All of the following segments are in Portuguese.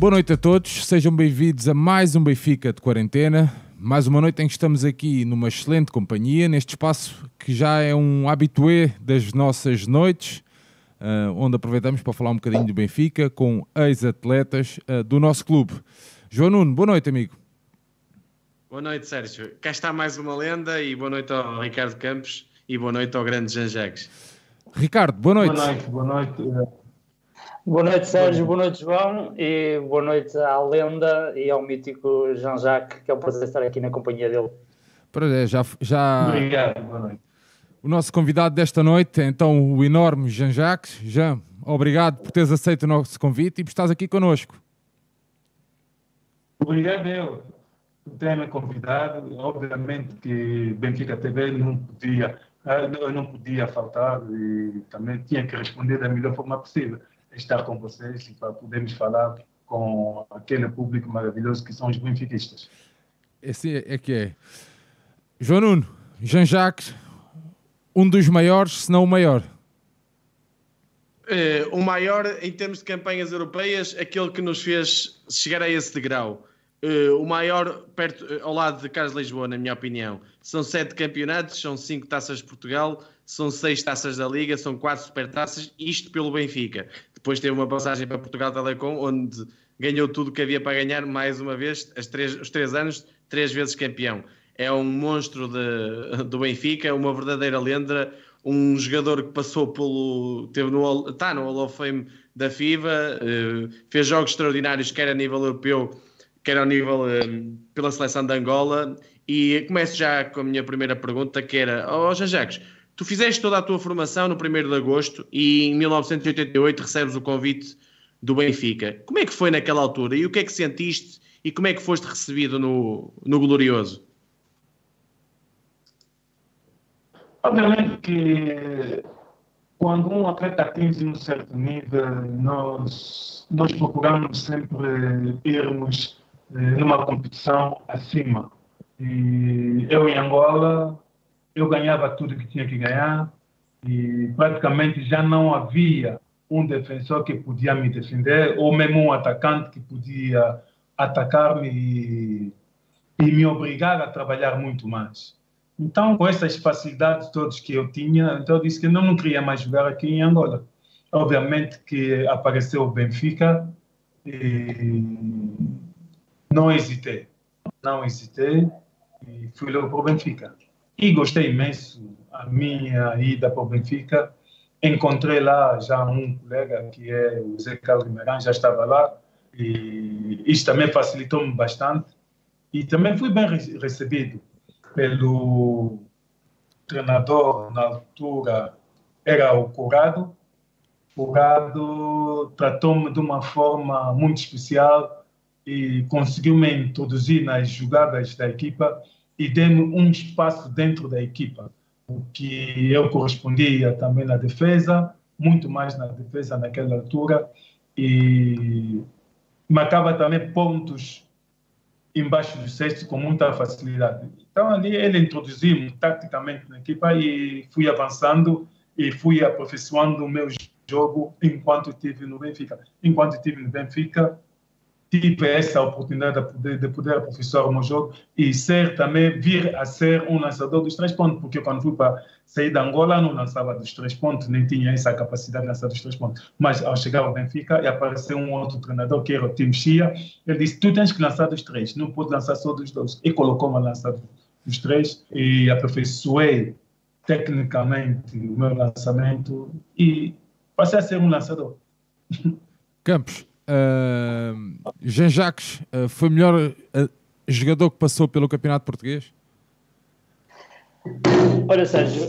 Boa noite a todos, sejam bem-vindos a mais um Benfica de quarentena. Mais uma noite em que estamos aqui numa excelente companhia, neste espaço que já é um habitué das nossas noites, uh, onde aproveitamos para falar um bocadinho do Benfica com ex-atletas uh, do nosso clube. João Nuno, boa noite, amigo. Boa noite, Sérgio. Cá está mais uma lenda e boa noite ao Ricardo Campos e boa noite ao grande Jean Jacques. Ricardo, boa noite. Boa noite, boa noite. Boa noite, Sérgio. Boa noite, João. E boa noite à lenda e ao mítico Jean-Jacques, que é um prazer estar aqui na companhia dele. Prazer, já, já... Obrigado, boa noite. O nosso convidado desta noite é então o enorme Jean-Jacques. Jean, obrigado por teres aceito o nosso convite e por estás aqui connosco. Obrigado eu por ter me convidado. Obviamente que Benfica TV não podia, eu não podia faltar e também tinha que responder da melhor forma possível estar com vocês e para podermos falar com aquele público maravilhoso que são os benfiquistas. Esse é que é. João Nuno, Jean-Jacques, um dos maiores, se não o maior. Uh, o maior em termos de campanhas europeias, aquele que nos fez chegar a esse degrau. Uh, o maior perto, uh, ao lado de Carlos Lisboa, na minha opinião. São sete campeonatos, são cinco taças de Portugal, são seis taças da Liga, são quatro supertaças, isto pelo Benfica. Depois teve uma passagem para Portugal Telecom, onde ganhou tudo que havia para ganhar, mais uma vez, três, os três anos, três vezes campeão. É um monstro de, do Benfica, uma verdadeira lenda, um jogador que passou pelo. Teve no, está no Hall of Fame da FIBA, uh, fez jogos extraordinários, quer a nível europeu, quer ao nível um, pela seleção de Angola. E começo já com a minha primeira pergunta, que era: Ó oh, Jacques, Tu fizeste toda a tua formação no 1 de agosto e em 1988 recebes o convite do Benfica. Como é que foi naquela altura e o que é que sentiste e como é que foste recebido no, no Glorioso? Obviamente que quando um atleta atinge um certo nível, nós, nós procuramos sempre irmos eh, numa competição acima. E eu em Angola eu ganhava tudo que tinha que ganhar e praticamente já não havia um defensor que podia me defender ou mesmo um atacante que podia atacar-me e, e me obrigar a trabalhar muito mais. Então, com essas facilidades todas que eu tinha, então eu disse que não, não queria mais jogar aqui em Angola. Obviamente que apareceu o Benfica e não hesitei. Não hesitei e fui logo para o Benfica. E gostei imenso a minha ida para o Benfica. Encontrei lá já um colega que é o Zé Carlos Guimarães, já estava lá. E isso também facilitou-me bastante. E também fui bem recebido pelo treinador na altura, era o Curado. Curado tratou-me de uma forma muito especial e conseguiu me introduzir nas jogadas da equipa e dê-me um espaço dentro da equipa, o que eu correspondia também na defesa, muito mais na defesa naquela altura, e marcava também pontos embaixo do cesto com muita facilidade. Então ali ele introduziu-me taticamente na equipa e fui avançando e fui aperfeiçoando o meu jogo enquanto estive no Benfica. Enquanto estive no Benfica, tive essa oportunidade de poder, de poder aperfeiçoar o meu jogo e ser também, vir a ser um lançador dos três pontos, porque quando fui para sair da Angola não lançava dos três pontos, nem tinha essa capacidade de lançar dos três pontos. Mas ao chegar ao Benfica e apareceu um outro treinador, que era o Tim Chia, ele disse, tu tens que lançar dos três, não pode lançar só dos dois. E colocou-me a lançar dos três e aperfeiçoei tecnicamente o meu lançamento e passei a ser um lançador. Campos, Uh, Jean Jacques uh, foi o melhor uh, jogador que passou pelo Campeonato Português? Olha, Sérgio,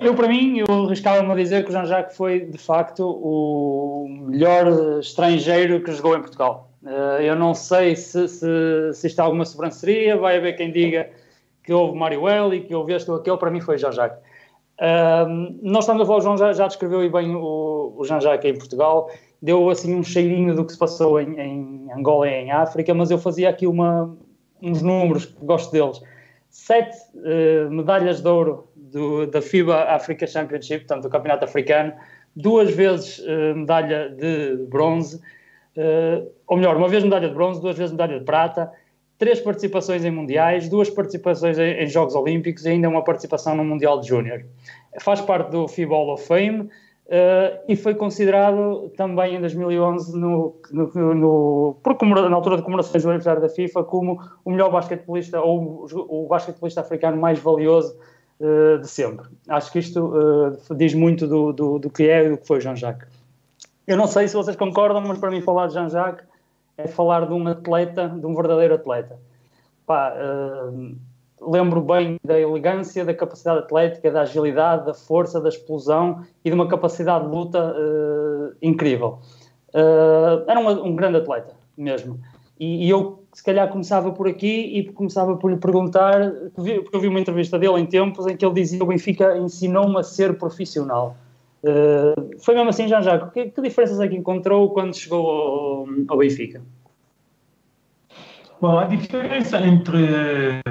eu para mim, eu arriscava-me a dizer que o Jean Jacques foi de facto o melhor estrangeiro que jogou em Portugal. eu não sei se, se, se isto é alguma sobranceria, vai haver quem diga que houve Mário Eli, que houve este ou aquele, para mim foi Jean Jacques. nós estamos a falar, o João já, já descreveu bem o, o Jean Jacques em Portugal deu assim um cheirinho do que se passou em, em Angola e em África, mas eu fazia aqui uma, uns números, gosto deles. Sete uh, medalhas de ouro do, da FIBA Africa Championship, portanto, do Campeonato Africano, duas vezes uh, medalha de bronze, uh, ou melhor, uma vez medalha de bronze, duas vezes medalha de prata, três participações em mundiais, duas participações em, em Jogos Olímpicos e ainda uma participação no Mundial de Júnior. Faz parte do FIBA Hall of Fame, Uh, e foi considerado também em 2011, no, no, no, por, na altura de comemorações do aniversário da FIFA, como o melhor basquetebolista ou o, o basquetebolista africano mais valioso uh, de sempre. Acho que isto uh, diz muito do, do, do, que é e do que foi Jean-Jacques. Eu não sei se vocês concordam, mas para mim falar de Jean-Jacques é falar de um atleta, de um verdadeiro atleta. Pá, lembro bem da elegância, da capacidade atlética, da agilidade, da força, da explosão e de uma capacidade de luta uh, incrível. Uh, era um, um, grande atleta, mesmo. E, e, eu, se calhar, começava por aqui e começava por lhe perguntar, porque eu vi uma entrevista dele em tempos em que ele dizia o Benfica ensinou-me a ser profissional. Uh, foi mesmo assim, Jean-Jacques, que, que, diferenças é que encontrou quando chegou ao, ao Benfica? Bom, a diferença entre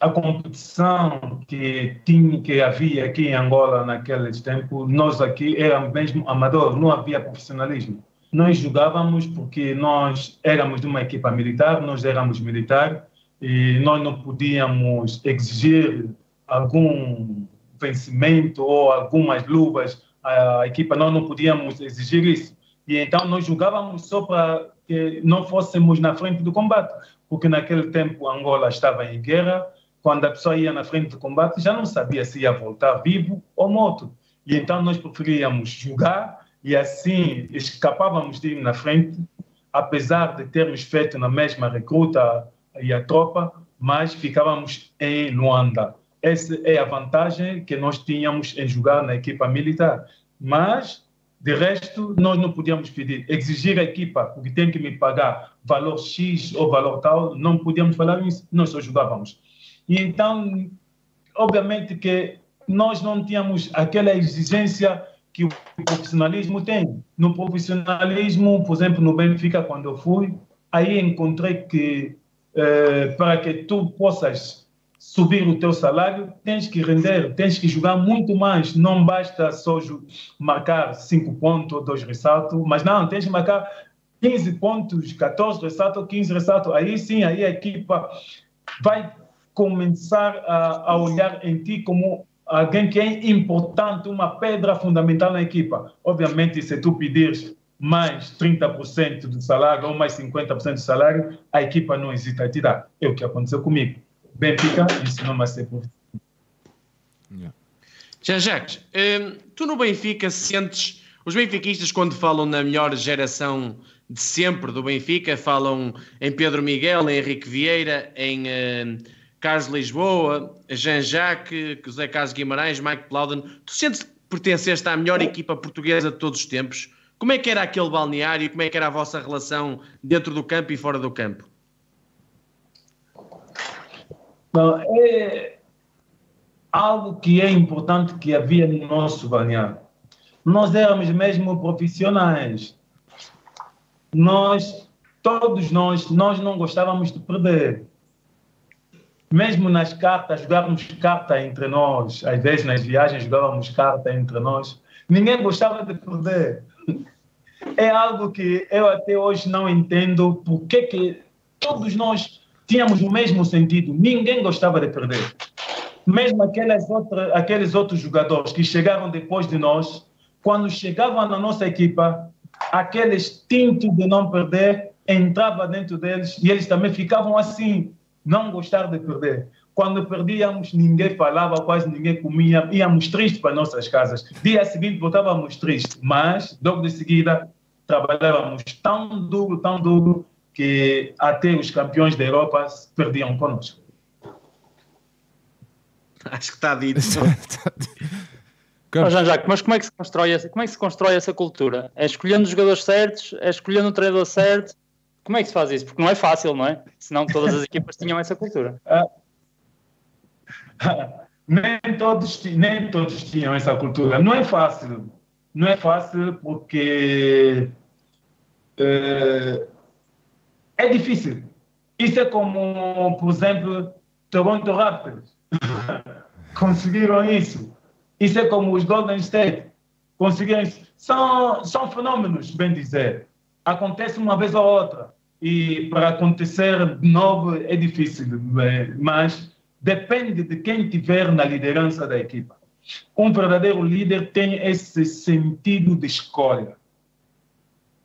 a competição que tinha que havia aqui em Angola naqueles tempos, nós aqui éramos mesmo amador, não havia profissionalismo. Nós jogávamos porque nós éramos de uma equipa militar, nós éramos militar e nós não podíamos exigir algum vencimento ou algumas luvas à equipa, nós não podíamos exigir isso. E então nós jogávamos só para que não fôssemos na frente do combate, porque naquele tempo Angola estava em guerra, quando a pessoa ia na frente do combate, já não sabia se ia voltar vivo ou morto. E então nós preferíamos jogar e assim escapávamos de ir na frente, apesar de termos feito na mesma recruta e a tropa, mas ficávamos em Luanda. Essa é a vantagem que nós tínhamos em jogar na equipa militar. Mas, de resto, nós não podíamos pedir, exigir a equipa, porque tem que me pagar valor X ou valor tal, não podíamos falar isso, nós só jogávamos. E então, obviamente que nós não tínhamos aquela exigência que o profissionalismo tem. No profissionalismo, por exemplo, no Benfica, quando eu fui, aí encontrei que eh, para que tu possas subir o teu salário, tens que render, tens que jogar muito mais. Não basta só marcar 5 pontos ou 2 ressaltos, mas não, tens que marcar 15 pontos, 14 ressaltos, 15 ressaltos. Aí sim, aí a equipa vai começar a, a olhar em ti como alguém que é importante, uma pedra fundamental na equipa. Obviamente, se tu pedires mais 30% do salário ou mais 50% do salário, a equipa não hesita a te dar. É o que aconteceu comigo. Benfica ensinou-me a ser profissional. Jean-Jacques, hum, tu no Benfica sentes... Os benfiquistas, quando falam na melhor geração de sempre do Benfica, falam em Pedro Miguel, em Henrique Vieira, em... Uh, Carlos Lisboa, Jean-Jacques, José Carlos Guimarães, Mike Plowden. Tu sentes que pertenceste à melhor equipa portuguesa de todos os tempos? Como é que era aquele balneário? Como é que era a vossa relação dentro do campo e fora do campo? É algo que é importante que havia no nosso balneário. Nós éramos mesmo profissionais. Nós, todos nós, nós não gostávamos de perder mesmo nas cartas, jogávamos carta entre nós, às vezes nas viagens jogávamos carta entre nós, ninguém gostava de perder. É algo que eu até hoje não entendo porque que todos nós tínhamos o mesmo sentido, ninguém gostava de perder. Mesmo aqueles, outros, aqueles outros jogadores que chegaram depois de nós, quando chegavam na nossa equipa, aquele instinto de não perder entrava dentro deles e eles também ficavam assim, não gostar de perder. Quando perdíamos, ninguém falava, quase ninguém comia, íamos tristes para nossas casas. Dia seguinte voltávamos tristes, mas logo de seguida trabalhávamos tão duro, tão duro, que até os campeões da Europa perdiam conosco. Acho que está dito. Mas, Jacques, mas como é que se constrói essa, como é que se constrói essa cultura? É escolhendo os jogadores certos, é escolhendo o treinador certo, como é que se faz isso? Porque não é fácil, não é? Senão todas as equipas tinham essa cultura. nem, todos, nem todos tinham essa cultura. Não é fácil. Não é fácil porque é, é difícil. Isso é como, por exemplo, Toronto Raptors. Conseguiram isso. Isso é como os Golden State. Conseguiram isso. São, são fenômenos, bem dizer acontece uma vez ou outra. E para acontecer de novo é difícil, é, mas depende de quem tiver na liderança da equipa. Um verdadeiro líder tem esse sentido de escolha.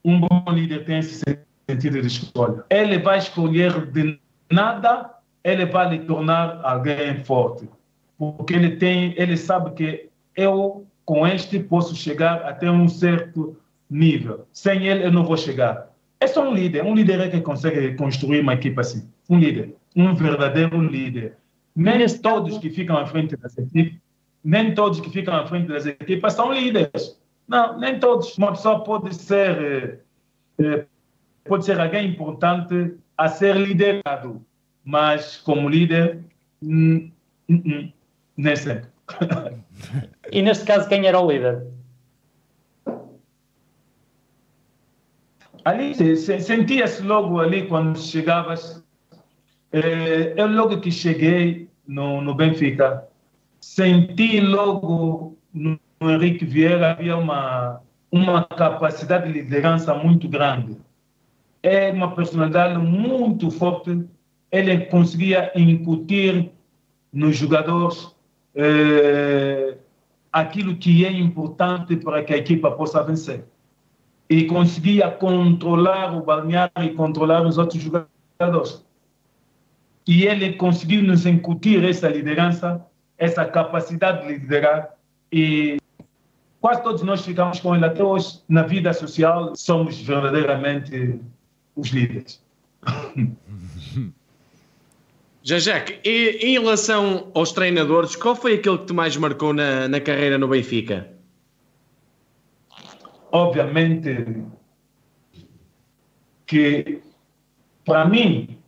Um bom líder tem esse sentido de escolha. Ele vai escolher de nada, ele vai lhe tornar alguém forte. Porque ele tem, ele sabe que eu com este posso chegar até um certo nível. Sem ele eu não vou chegar. É só um líder. Um líder é que consegue construir uma equipe assim. Um líder. Um verdadeiro líder. Nem todos que ficam à frente das equipes, nem todos que ficam à frente das equipas são líderes. Não, nem todos. Uma pessoa pode ser, eh, eh, pode ser alguém importante a ser liderado, mas como líder, hum, hum, hum, nem sempre. E neste caso, quem era o líder? Ali sentia-se logo ali quando chegavas. Eh, eu logo que cheguei no, no Benfica, senti logo no Henrique Vieira havia uma uma capacidade de liderança muito grande. É uma personalidade muito forte. Ele conseguia incutir nos jogadores eh, aquilo que é importante para que a equipa possa vencer. E conseguia controlar o balneário e controlar os outros jogadores. E ele conseguiu nos incutir essa liderança, essa capacidade de liderar. E quase todos nós ficamos com ele até hoje. Na vida social, somos verdadeiramente os líderes. Jean-Jacques, em relação aos treinadores, qual foi aquele que te mais marcou na, na carreira no Benfica? Obviamente que, para mim,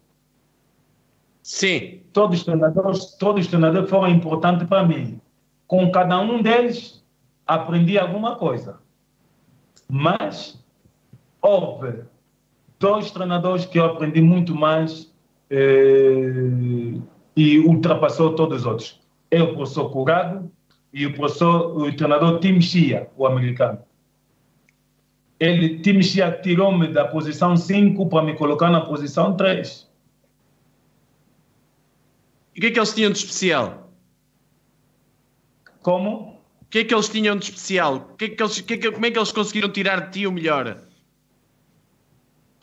Sim. Todos os treinadores, todos os treinadores foram importantes para mim. Com cada um deles, aprendi alguma coisa. Mas houve dois treinadores que eu aprendi muito mais eh, e ultrapassou todos os outros. É o professor Curado e o professor, o treinador Tim Shia, o americano. Ele, tirou-me da posição 5 para me colocar na posição 3. E o que é que eles tinham de especial? Como? O que é que eles tinham de especial? O que é que eles, que é que, como é que eles conseguiram tirar de ti o melhor?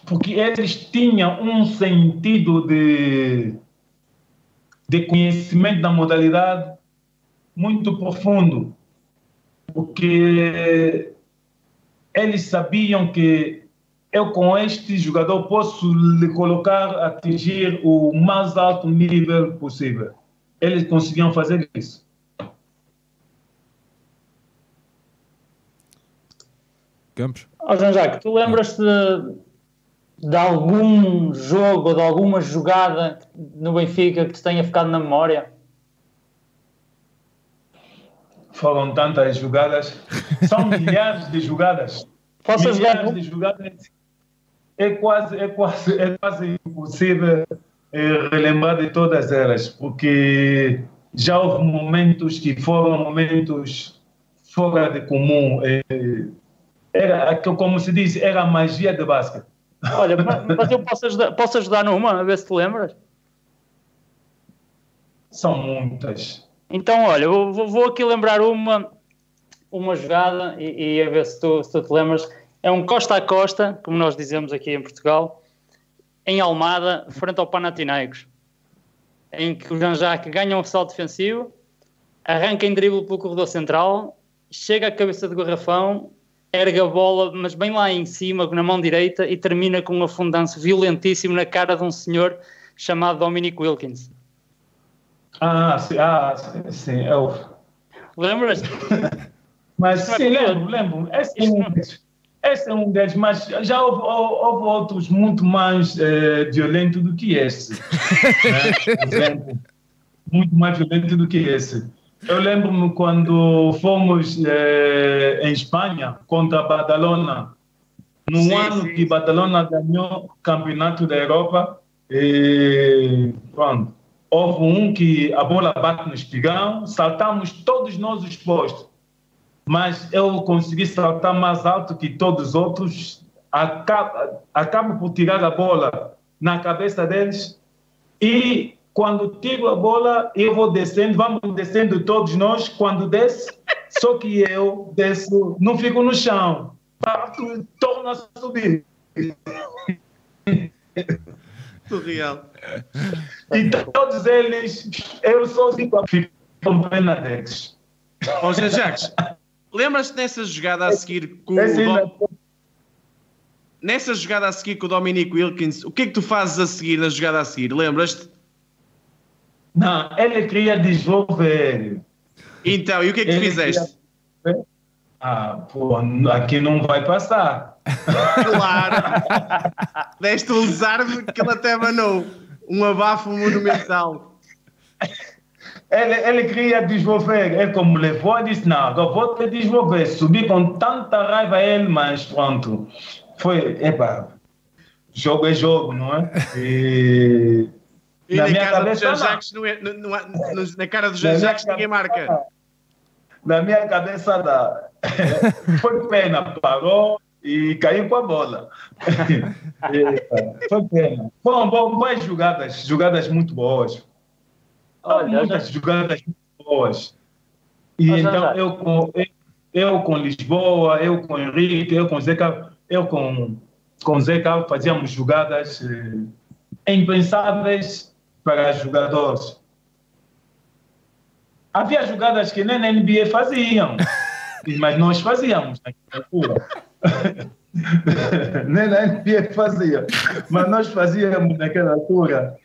Porque eles tinham um sentido de, de conhecimento da modalidade muito profundo. Porque eles sabiam que eu com este jogador posso lhe colocar, atingir o mais alto nível possível. Eles conseguiam fazer isso. Campos? Oh, Jean-Jacques, tu lembras-te de, de algum jogo ou de alguma jogada no Benfica que te tenha ficado na memória? Foram tantas jogadas, são milhares de jogadas. Milhares de jogadas. É quase, é quase, é quase impossível eh, relembrar de todas elas, porque já houve momentos que foram momentos fora de comum. eh, era, como se diz, era a magia de basquete. Olha, mas eu posso ajudar, posso ajudar numa, a ver se te lembras? São muitas. Então, olha, eu vou, vou aqui lembrar uma, uma jogada e, e a ver se tu, se tu te lembras. É um costa a costa, como nós dizemos aqui em Portugal, em Almada, frente ao Panathinaikos, em que o Jean-Jacques ganha um salto defensivo, arranca em drible pelo corredor central, chega à cabeça do garrafão, ergue a bola, mas bem lá em cima, na mão direita, e termina com um afundanço violentíssimo na cara de um senhor chamado Dominic Wilkins. Ah, sim, ah, sim, sim eu... Lembras? Mas sim, lembro, lembro. É deles, esse é um deles mas já houve, houve outros muito mais eh, violentos do que esse. né? Muito mais violento do que esse. Eu lembro-me quando fomos eh, em Espanha contra Badalona, no Sim, ano sim. que Badalona ganhou o campeonato da Europa, e, pronto, houve um que a bola bate no espigão, saltamos todos nós os postos, mas eu consegui saltar mais alto que todos os outros acabo, acabo por tirar a bola na cabeça deles e quando tiro a bola eu vou descendo, vamos descendo todos nós, quando desce, só que eu desço, não fico no chão, torno a subir. Surreal. E todos eles, eu sozinho ficam pena deles. Ó, Zé Jacques, lembras-te dessa jogada a seguir com Esse o Dom... Nessa jogada a seguir com o Dominic Wilkins, o que é que tu fazes a seguir na jogada a seguir? Lembras-te? Não, ele queria desenvolver. Então, e o que é que tu Ele fizeste? queria- Ah, pô, aqui não vai passar. Claro! Deste um desarme que ele até manou. Um abafo monumental. Ele, ele queria desenvolver, ele como levou, eu disse, não, agora vou te desenvolver. Subi com tanta raiva ele, mas pronto. Foi, epa, jogo é jogo, não é? E, E Na na, minha cabeça, não. Jacques, não é- não- não no- na cara do Jean Jacques ninguém marca. Na minha cabeça, da... foi pena, parou e caiu com a bola. Foi pena. Foram bo- boas jogadas, jogadas muito boas. Olha, muitas jogadas boas. E então André. eu com, eu, eu com Lisboa, eu com Henrique, eu com Zeca, eu com, com Zeca fazíamos jogadas eh, impensáveis para jogadores. Havia jogadas que nem na NBA faziam, mas nós fazíamos naquela altura. nem na NBA fazia, mas nós fazíamos naquela altura.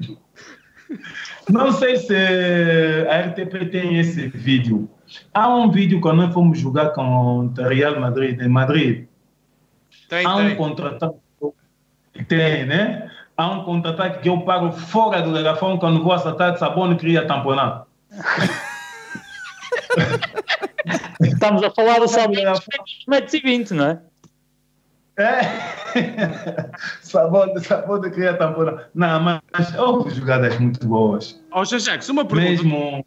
Não sei se a RTP tem esse vídeo. Há um vídeo quando nós fomos jogar com o Real Madrid, em Madrid. Tem, Há um tem. contra-ataque. Tem, né? Há um contra-ataque que eu paro fora do garrafão quando vou acertar de sabão e queria tamponar. Estamos a falar do dos metros e 20, não é? É. sabão, sabão de queria tamponar. Não, mas houve jogadas muito boas. Ó Jean Jacques, uma pergunta. Mesmo.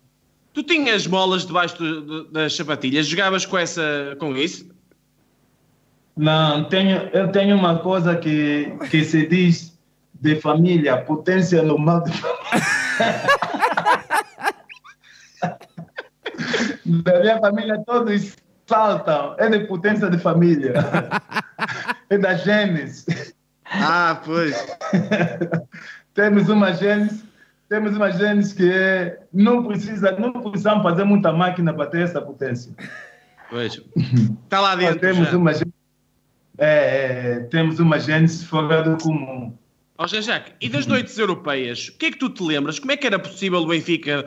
Tu tinhas molas debaixo do- das sapatilhas? Jogavas com, essa, com isso? Não, tenho, eu tenho uma coisa que, que se diz de família, potência normal de família. da minha família todos saltam, é de potência de família. É da genes. Ah, pois. temos uma genes, temos uma genes que é, não precisa, não precisamos fazer muita máquina para ter essa potência. Pois. Está lá dentro. temos já. uma é, é, temos uma gênese fora do comum. Ó Jean Jacques, e das noites europeias, o que é que tu te lembras? Como é que era possível o Benfica,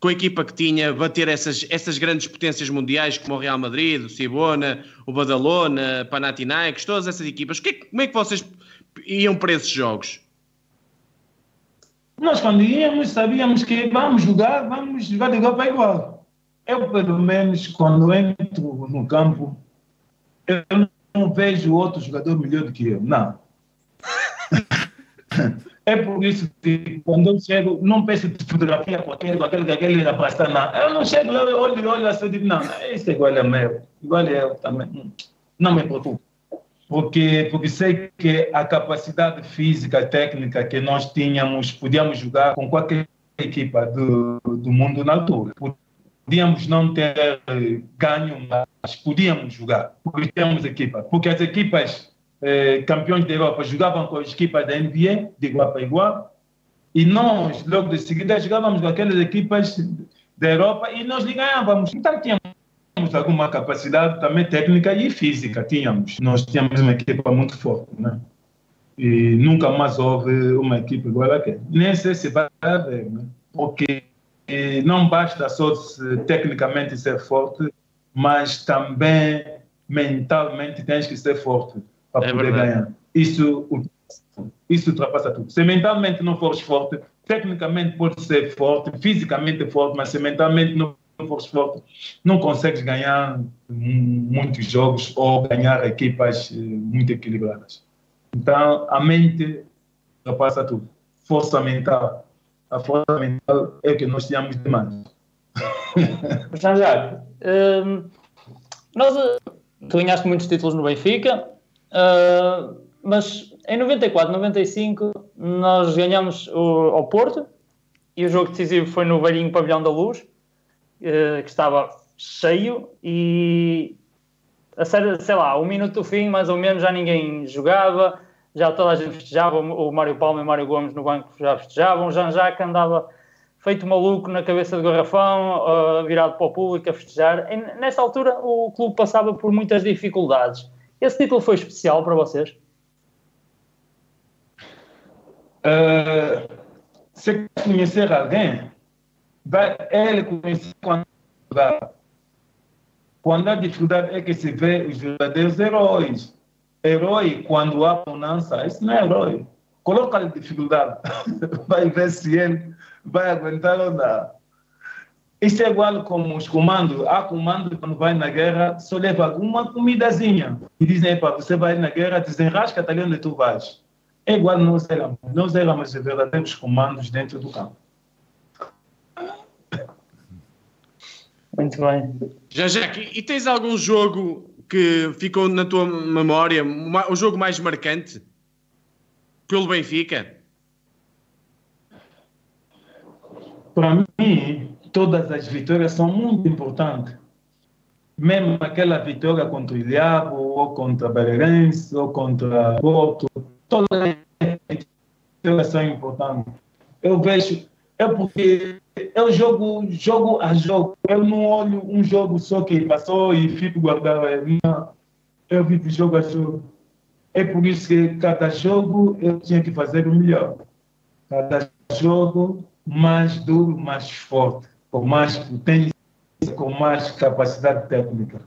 com a equipa que tinha, bater essas, essas grandes potências mundiais como o Real Madrid, o Cibona, o Badalona, Panathinaikos, todas essas equipas? É que- como é que vocês iam para esses jogos? Nós, quando íamos, sabíamos que vamos jogar, vamos jogar de igual para igual. Eu, pelo menos, quando entro no campo, eu não vejo outro jogador melhor do que eu. Não. É por isso que quando eu chego, não peço fotografia com aquele, com aquele, com aquele rapaz, tá, não. Eu não chego lá, eu olho, olho assim, digo, não, esse é igual a meu, igual a eu também. Hum, Não me preocupo. Porque, porque sei que a capacidade física, técnica que nós tínhamos, podíamos jogar com qualquer equipa do, do mundo na altura. Podíamos não ter ganho, mas podíamos jogar, porque tínhamos equipa. Porque as equipas eh, campeões da Europa jogavam com as equipas da NBA, de igual para igual, e nós, logo de seguida, jogávamos com aquelas equipas da Europa e nós lhe ganhávamos. Então tínhamos alguma capacidade também técnica e física, tínhamos. Nós tínhamos uma equipa muito forte, né? E nunca mais houve uma equipe igual àquela. Nem sei se vai haver, né? Porque não basta só se, tecnicamente ser forte, mas também mentalmente tens que ser forte para É poder verdade. ganhar. Isso, isso ultrapassa tudo. Se mentalmente não fores forte, tecnicamente pode ser forte, fisicamente forte, mas se mentalmente não fores forte, não consegues ganhar muitos jogos ou ganhar equipas eh, muito equilibradas. Então, a mente ultrapassa tudo. Força mental. A força mental é o que nós tínhamos demais. Jean Jacques, hum, nós, eh, tu ganhaste muitos títulos no Benfica, uh, mas em 94, 95, nós ganhamos o, ao Porto e o jogo decisivo foi no velhinho Pavilhão da Luz, uh, que estava cheio e a sério, sei lá, um minuto do fim, mais ou menos, já ninguém jogava, já toda a gente festejava, o Mário Palma e o Mário Gomes no banco já festejavam, o Jean-Jacques andava feito maluco na cabeça do garrafão, uh, virado para o público a festejar. E, nessa altura o clube passava por muitas dificuldades. Esse título foi especial para vocês? Uh, se conhecer alguém, vai ele conhecer quando dá. Quando há dificuldade é que se vê os verdadeiros heróis. Herói, quando há bonança, isso não é herói. Coloca-lhe dificuldade. Vai ver se ele vai aguentar ou não. Isso é igual como os comandos. Há comando quando vai na guerra, só leva alguma comidazinha. E dizem, para você vai na guerra, desenrasca ali onde tu vais. É igual nós éramos. Nós éramos verdadeiros comandos dentro do campo. Muito bem. Já, já, e tens algum jogo que ficou na tua memória, o jogo mais marcante pelo Benfica? Para mim, todas as vitórias são muito importantes. Mesmo aquela vitória contra o Diabo, ou contra Belenense, ou contra Porto, todas as vitórias são importantes. Eu vejo, é porque eu jogo jogo a jogo. Eu não olho um jogo só que passou e fico guardado. Não. Eu vivo jogo a jogo. É por isso que cada jogo eu tinha que fazer o melhor. Cada jogo mais duro, mais forte, com mais potência, com mais capacidade técnica.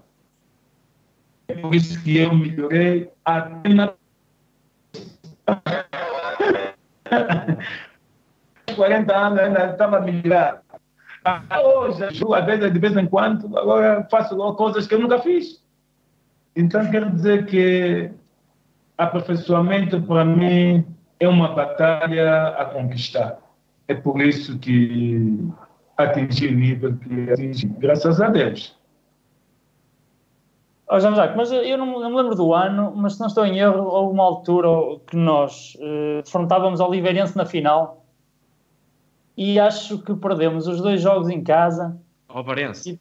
É por isso que eu melhorei até na 40 anos ainda estava a melhorar. Hoje, às vezes, de vez em quando, agora faço coisas que eu nunca fiz. Então, quero dizer que aperfeiçoamento, para mim, é uma batalha a conquistar. É por isso que atingi o nível que atingi, graças a Deus. Oh, Jean Jacques, mas eu não, não, me lembro do ano, mas se não estou em erro, houve uma altura que nós eh, defrontávamos o Oliveirense na final e acho que perdemos os dois jogos em casa. Alvarense.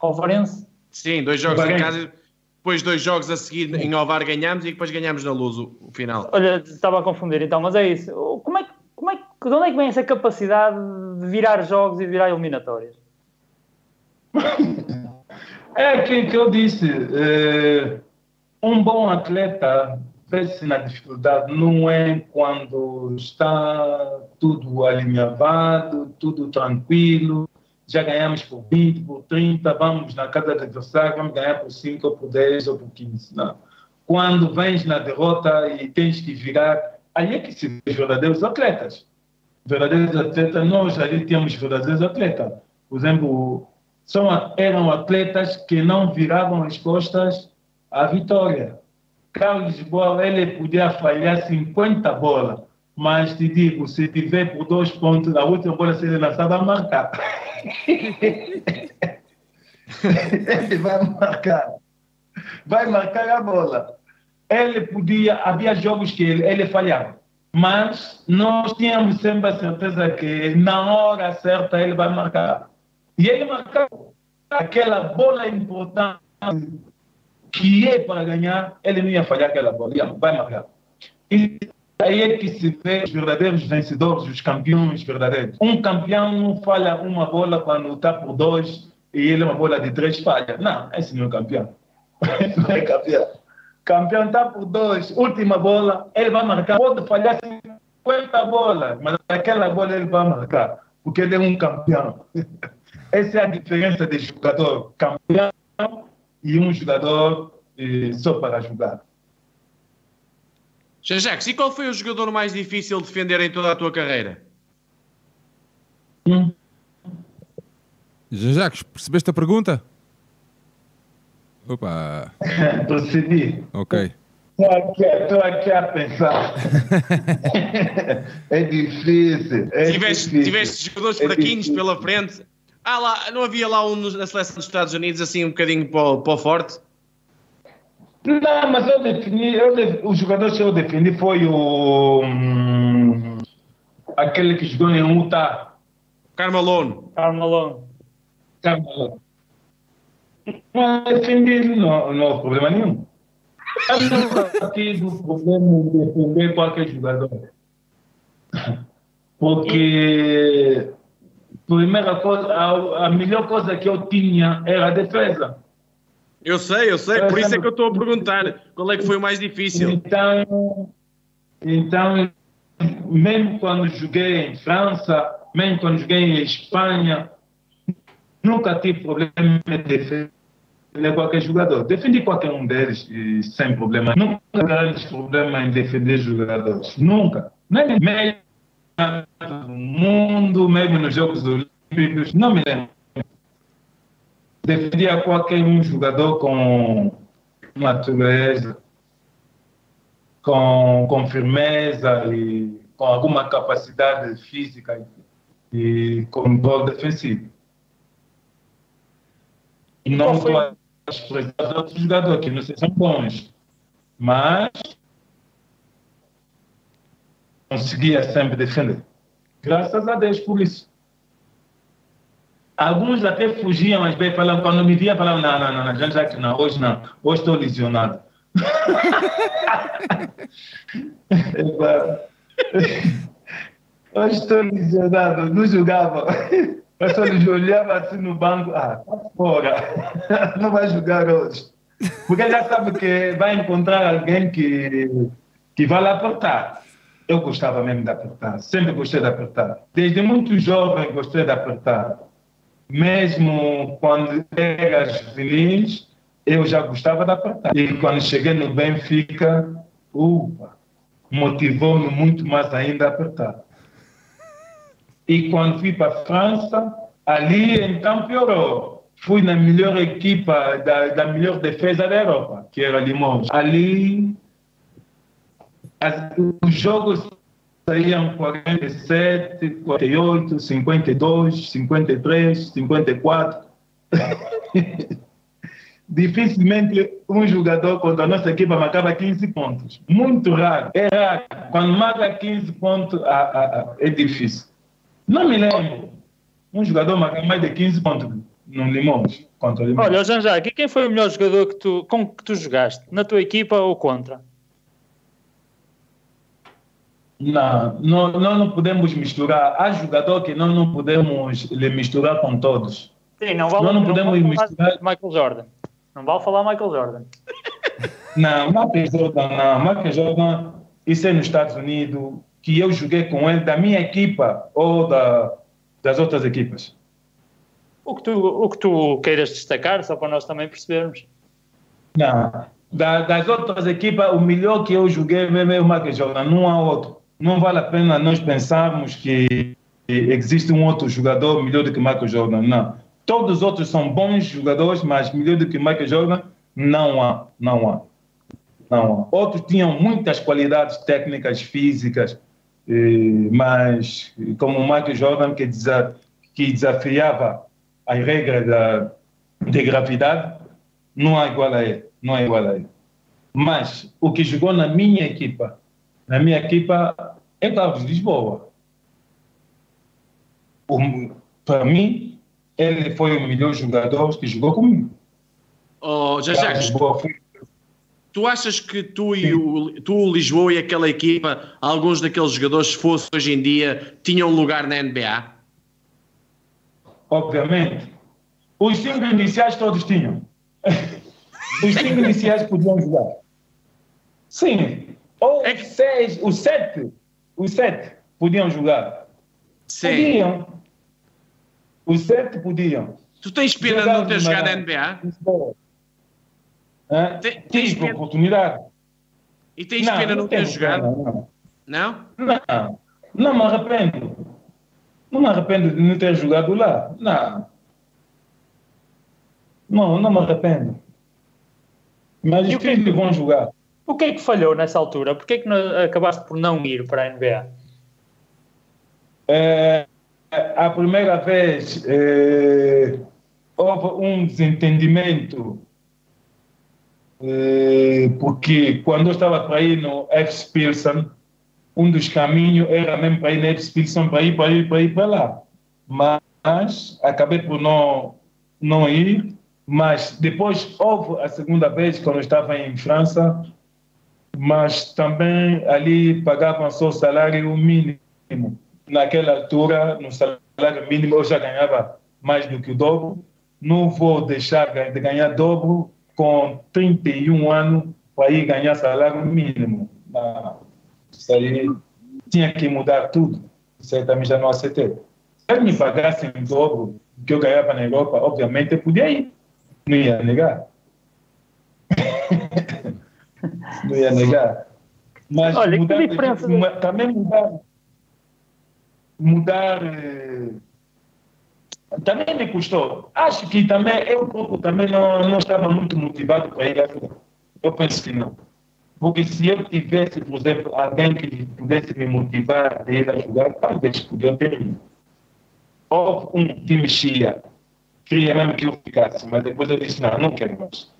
Alvarense? Sim, dois jogos em casa, depois dois jogos a seguir em Alvar ganhamos e depois ganhamos na Luz o, o final. Olha, estava a confundir então, mas é isso. Como é, como é, de onde é que vem essa capacidade de virar jogos e virar eliminatórias? É aquilo que eu disse. É, um bom atleta vê-se na dificuldade não é quando está tudo alinhavado, tudo tranquilo, já ganhamos por 20, por 30, vamos na casa do adversário, vamos ganhar por 5, ou por 10 ou por 15. Não. Quando vens na derrota e tens que virar, aí é que se vê verdadeiros atletas. Verdadeiros atletas, nós ali temos verdadeiros atletas. Por exemplo, são, eram atletas que não viravam as costas à vitória. Carlos Boa, ele podia falhar 50 bolas, mas te digo, se tiver por dois pontos, a última bola seria lançada a marcar. ele vai marcar. Vai marcar a bola. Ele podia, havia jogos que ele, ele falhava, mas nós tínhamos sempre a certeza que na hora certa ele vai marcar. E ele marcou aquela bola importante que é para ganhar, ele não ia falhar aquela bola, ia, vai marcar. E aí é que se vê os verdadeiros vencedores, os campeões verdadeiros. Um campeão não falha uma bola quando está por dois e ele uma bola de três falha. Não, esse não é campeão. não é campeão. Campeão está por dois, última bola, ele vai marcar. Pode falhar 50 bolas, mas aquela bola ele vai marcar, porque ele é um campeão. Essa é a diferença de jogador campeão e um jogador eh, só para jogar. Jacques, e qual foi o jogador mais difícil de defender em toda a tua carreira? Hum. Jacques, percebeste a pergunta? Opa! Percebi. Ok. Estou aqui, a pensar. é difícil. É tiveste, difícil. tiveste jogadores é fraquinhos difícil. pela frente ah, lá, não havia lá um na seleção dos Estados Unidos assim um bocadinho para o, para o forte? Não, mas eu defini, eu def, o jogador que eu defini foi o. Hum, aquele que jogou em Utah. Carmalone. Carmalone. Carmalone. Não, defendi, não, não houve problema nenhum. Eu nunca tive problema em defender qualquer jogador. Porque primeira coisa, a, a melhor coisa que eu tinha era a defesa. Eu sei, eu sei, por isso é que eu estou a perguntar qual é que foi o mais difícil. Então, então mesmo quando joguei em França, mesmo quando joguei em Espanha, nunca tive problema em defender qualquer jogador. Defendi qualquer um deles e sem problema. Nunca tive problema em defender jogadores. Nunca. Nem mesmo no mundo, mesmo nos Jogos Olímpicos, não me lembro. Defendia qualquer um jogador com natureza, com, com firmeza e com alguma capacidade física e controle defensivo. E não a expressar outros jogadores que não sei, são bons, mas conseguia sempre defender. Graças a Deus por isso. Alguns até fugiam, às vezes falavam, quando me via, falavam, não, não, não, já, já que não, hoje não, hoje estou lesionado. hoje estou lesionado, não jogava. Eu só olhava assim no banco, ah, tá fora, não vai jogar hoje. Porque já sabe que vai encontrar alguém que, que vai lá apertar eu gostava mesmo de apertar, sempre gostei de apertar. Desde muito jovem gostei de apertar. Mesmo quando era juvenis, eu já gostava de apertar. E quando cheguei no Benfica, upa, motivou-me muito mais ainda a apertar. E quando fui para a França, ali então piorou. Fui na melhor equipa, da, da melhor defesa da Europa, que era Limões. Ali as, os jogos saíam 47, 48, 52, 53, 54. Dificilmente um jogador contra a nossa equipa marcava 15 pontos. Muito raro. É raro. Quando marca 15 pontos, ah, ah, ah, é difícil. Não me lembro. Um jogador marca mais de 15 pontos no Limões. Contra o Limões. Olha, Jean Jacques, quem foi o melhor jogador que tu, com que tu jogaste? Na tua equipa ou contra? Não, não, nós não podemos misturar. Há jogador que nós não podemos lhe misturar com todos. Sim, não vale, nós não, não podemos não misturar. Michael Jordan. Não vale falar Michael Jordan. Não, Michael Jordan não. Michael Jordan, isso é nos Estados Unidos, que eu joguei com ele da minha equipa ou da, das outras equipas. O que, tu, o que tu queiras destacar, só para nós também percebermos. Não, da, das outras equipas, o melhor que eu joguei mesmo é o Michael Jordan, não há outro não vale a pena nós pensarmos que existe um outro jogador melhor do que Michael Jordan. Não. Todos os outros são bons jogadores, mas melhor do que Michael Jordan, não há. Não há. Não há. Outros tinham muitas qualidades técnicas, físicas, mas como o Michael Jordan, que, que desafiava as regras da, de gravidade, não há igual a ele. Não há igual a ele. Mas o que jogou na minha equipa, na minha equipa é Carlos Lisboa. Para mim, ele foi o melhor jogador que jogou comigo. Oh, já, já, foi... Tu achas que tu e o, tu, o Lisboa e aquela equipa, alguns daqueles jogadores, se fosse hoje em dia, tinham lugar na NBA? Obviamente. Os cinco iniciais todos tinham. Os cinco iniciais podiam jogar. Sim, ou é que... seis, os sete, os sete podiam jogar. Sim. Podiam. Os sete podiam. Tu tens pena de não ter jogado a NBA? Tem, tens pena... oportunidade. E tens não, pena não, não ter jogado? Não? Não? Não, não me arrependo. Não me arrependo de não ter jogado lá. Não. Não, não me arrependo. Mas os filhos vão jogar. O que é que falhou nessa altura? Porquê é que não, acabaste por não ir para a NBA? É, a primeira vez é, houve um desentendimento eh, porque quando eu estava para ir no FC Pilsen, um dos caminhos era mesmo para ir no FC Pilsen, para ir, para ir, para ir para lá. Mas acabei por não, não ir, mas depois houve a segunda vez, quando eu estava em França, mas também ali pagavam só o salário mínimo. Naquela altura, no salário mínimo, eu já ganhava mais do que o dobro. Não vou deixar de ganhar dobro com 31 anos para ir ganhar salário mínimo. Isso aí tinha que mudar tudo. Isso aí também já não aceitei. Se eles me pagassem o dobro do que eu ganhava na Europa, obviamente eu podia ir. Não ia negar. não ia negar. Mas Olha, mudar, que diferença... também mudar. Mudar. Também me custou. Acho que também eu próprio também não, não estava muito motivado para ir ajudar. Eu penso que não. Porque se eu tivesse, por exemplo, alguém que pudesse me motivar a ir ajudar, talvez podia ter ido. Houve um que mexia, queria mesmo que eu ficasse, mas depois eu disse, não, não quero mais.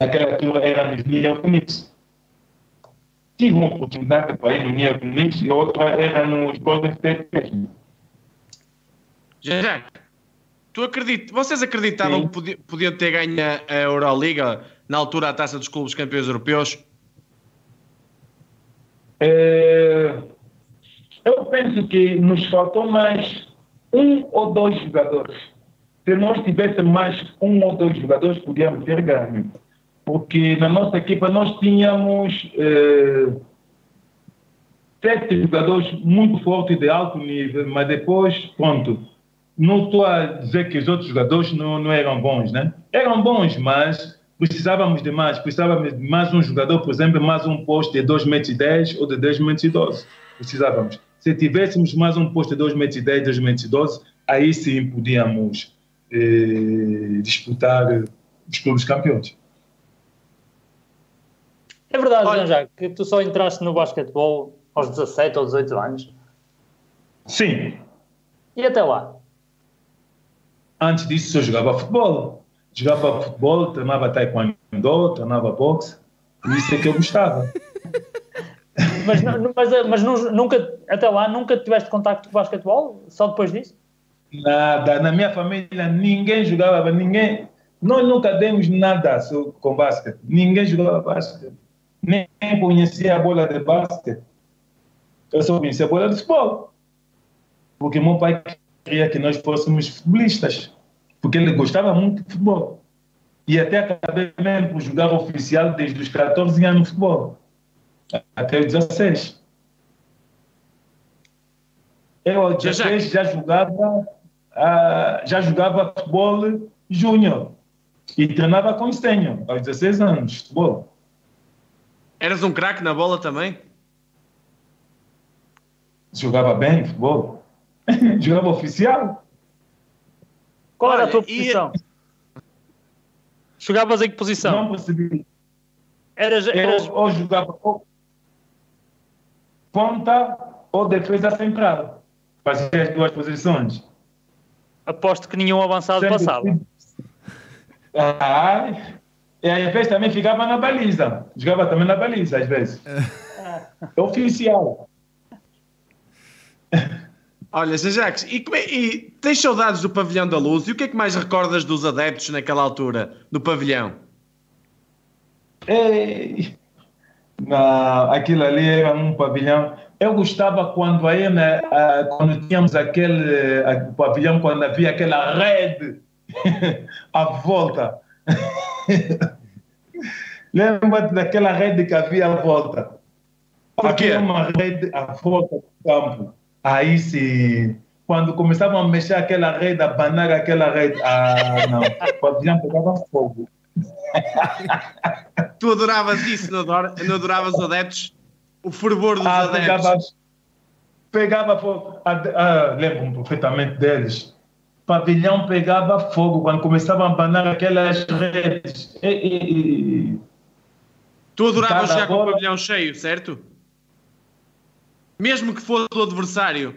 Naquela altura era nos Neoconics. Tive uma oportunidade para ir no Neoconics e outra era nos Golden State mesmo. Já, tu acredit... vocês acreditavam Sim. que podiam, podiam ter ganho a Euroliga na altura a taça dos clubes campeões europeus? É... Eu penso que nos faltou mais um ou dois jogadores. Se nós tivéssemos mais um ou dois jogadores, podíamos ter ganho. Porque na nossa equipa nós tínhamos eh, sete jogadores muito fortes de alto nível, mas depois, pronto, não estou a dizer que os outros jogadores não, não eram bons, né? Eram bons, mas precisávamos de mais. Precisávamos de mais um jogador, por exemplo, mais um posto de 2,10 metros ou de 10 metros 12. Precisávamos. Se tivéssemos mais um posto de 2,10 metros 2 metros 12, aí sim podíamos eh, disputar os clubes campeões. É verdade, Olha, já que tu só entraste no basquetebol aos 17 ou 18 anos? Sim. E até lá? Antes disso, eu jogava futebol. Jogava futebol, treinava taekwondo, treinava boxe. E isso é que eu gostava. mas, mas, mas nunca, até lá, nunca tiveste contacto com basquetebol? Só depois disso? Nada. Na minha família, ninguém jogava, ninguém. Nós nunca demos nada com basquete. Ninguém jogava basquete. Nem conhecia a bola de basquete. Eu só conhecia a bola de futebol. Porque meu pai queria que nós fôssemos futebolistas, porque ele gostava muito de futebol. E até acabei mesmo por jogar oficial desde os 14 anos de futebol, até os 16. Eu aos 16 já jogava, uh, já jogava futebol júnior e treinava com sênior aos 16 anos de futebol. Eras um craque na bola também? Jogava bem futebol. Jogava oficial? Qual Olha, era a tua posição? E... Jogavas em que posição? Não percebi. Eras, eras... Eu, ou jogava ou ponta ou defesa central. Fazia as duas posições. Aposto que nenhum avançado Sempre passava. Ah, e às vezes também ficava na baliza. Jogava também na baliza, às vezes. É oficial. Olha, Jacques, e, é, e tens saudades do pavilhão da luz? E o que é que mais recordas dos adeptos naquela altura, do pavilhão? Ei, não, aquilo ali era um pavilhão. Eu gostava quando aí, quando tínhamos aquele pavilhão, quando havia aquela rede à volta. Lembra-te daquela rede que havia à volta? Por quê? Havia uma rede à volta do campo. Aí sim, quando começavam a mexer aquela rede, a banar aquela rede, ah, não, o avião pegava fogo. tu adoravas isso, não, adoravas os adeptos? O fervor dos ah, adeptos? Pegava, pegava fogo. Ah, ah, Lembro-me perfeitamente deles. O pavilhão pegava fogo quando começavam a banar aquelas redes. E, e, e... Tu adoravas já com o pavilhão cheio, certo? Mesmo que fosse o adversário.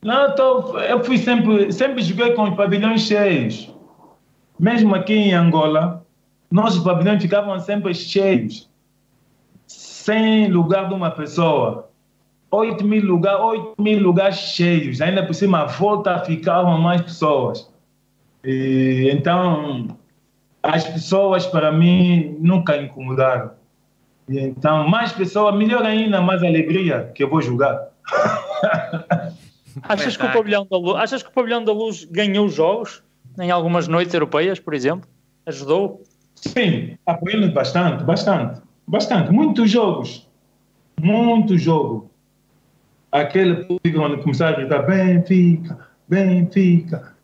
Não, eu fui sempre, sempre joguei com os pavilhões cheios. mesmo aqui em Angola, nossos pavilhões ficavam sempre cheios, sem lugar de uma pessoa. 8 mil, lugar, 8 mil lugares cheios, ainda por cima a volta ficavam mais pessoas. E, então, as pessoas para mim nunca incomodaram. E, então, mais pessoas, melhor ainda, mais alegria que eu vou jogar. Achas que, o pavilhão da Luz, achas que o Pavilhão da Luz ganhou jogos em algumas noites europeias, por exemplo? Ajudou? Sim, apoiando bastante, bastante, bastante. Muitos jogos, muito jogo. Aquele público quando começar a gritar Benfica, Benfica,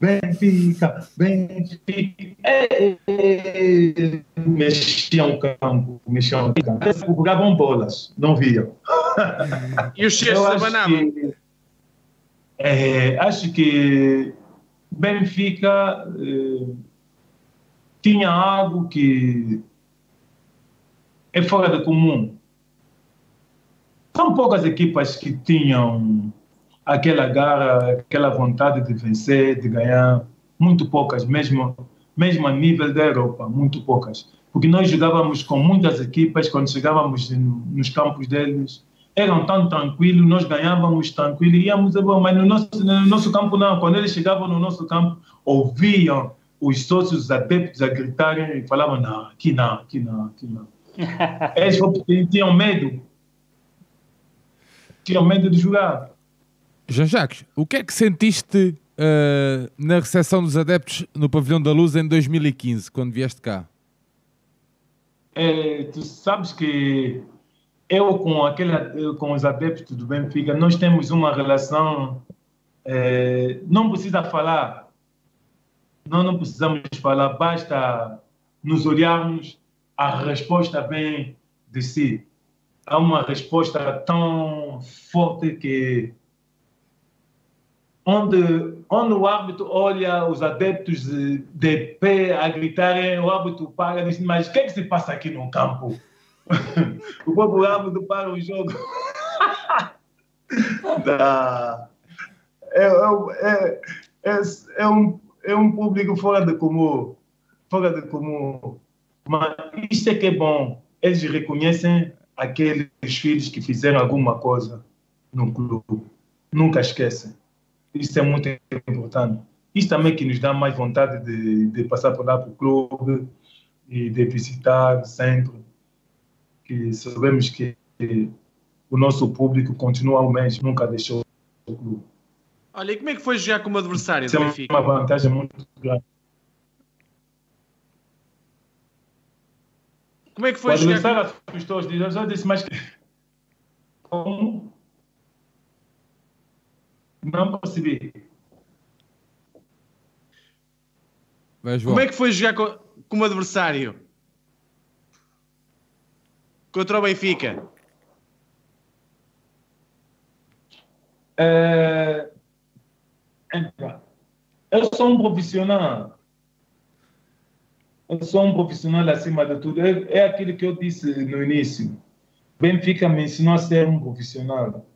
Benfica, Benfica. É, é, é, mexiam o campo, mexiam o campo. Jogavam bolas, não viam. E os cheiros abanavam. É, acho que Benfica é, tinha algo que é fora do comum. São poucas equipas que tinham aquela garra, aquela vontade de vencer, de ganhar. Muito poucas, mesmo, mesmo a nível da Europa, muito poucas. Porque nós jogávamos com muitas equipas, quando chegávamos nos campos deles, eram tão tranquilos, nós ganhávamos tranquilo, íamos, mas no nosso, no nosso campo não, quando eles chegavam no nosso campo, ouviam os sócios adeptos a gritarem e falavam, não, aqui não, aqui não, aqui não. eles tinham medo, tinham medo de jogar. Jean-Jacques, o que é que sentiste uh, na recepção dos adeptos no Pavilhão da Luz em 2015, quando vieste cá? É, tu sabes que eu com aquele, com os adeptos do Benfica, nós temos uma relação. É, não precisa falar, nós não precisamos falar, basta nos olharmos, a resposta vem de si. Há uma resposta tão forte que onde, onde o árbitro olha os adeptos de, de pé a gritarem, o árbitro para e diz, mas o que é que se passa aqui no campo? o povo árbitro para o jogo. é, é, é, é, um, é um público fora de comum. Fora de comum. Mas isso é que é bom. Eles reconhecem aqueles filhos que fizeram alguma coisa no clube. Nunca esquecem. Isso é muito importante. Isso também que nos dá mais vontade de, de passar por lá para o clube e de visitar sempre que sabemos que o nosso público continua ao mesmo, nunca deixou o clube. Olha, e como é que foi jogar como adversário Isso do é uma vantagem muito grande. Como é que foi o jogar adversário assustou os eu disse, mas como? Não percebi. Vai, João. Como é que foi jogar co- como adversário? Contra o Benfica. É... Eu sou um profissional. Eu sou um profissional acima de tudo. É, é aquilo que eu disse no início. Benfica me ensinou a ser um profissional.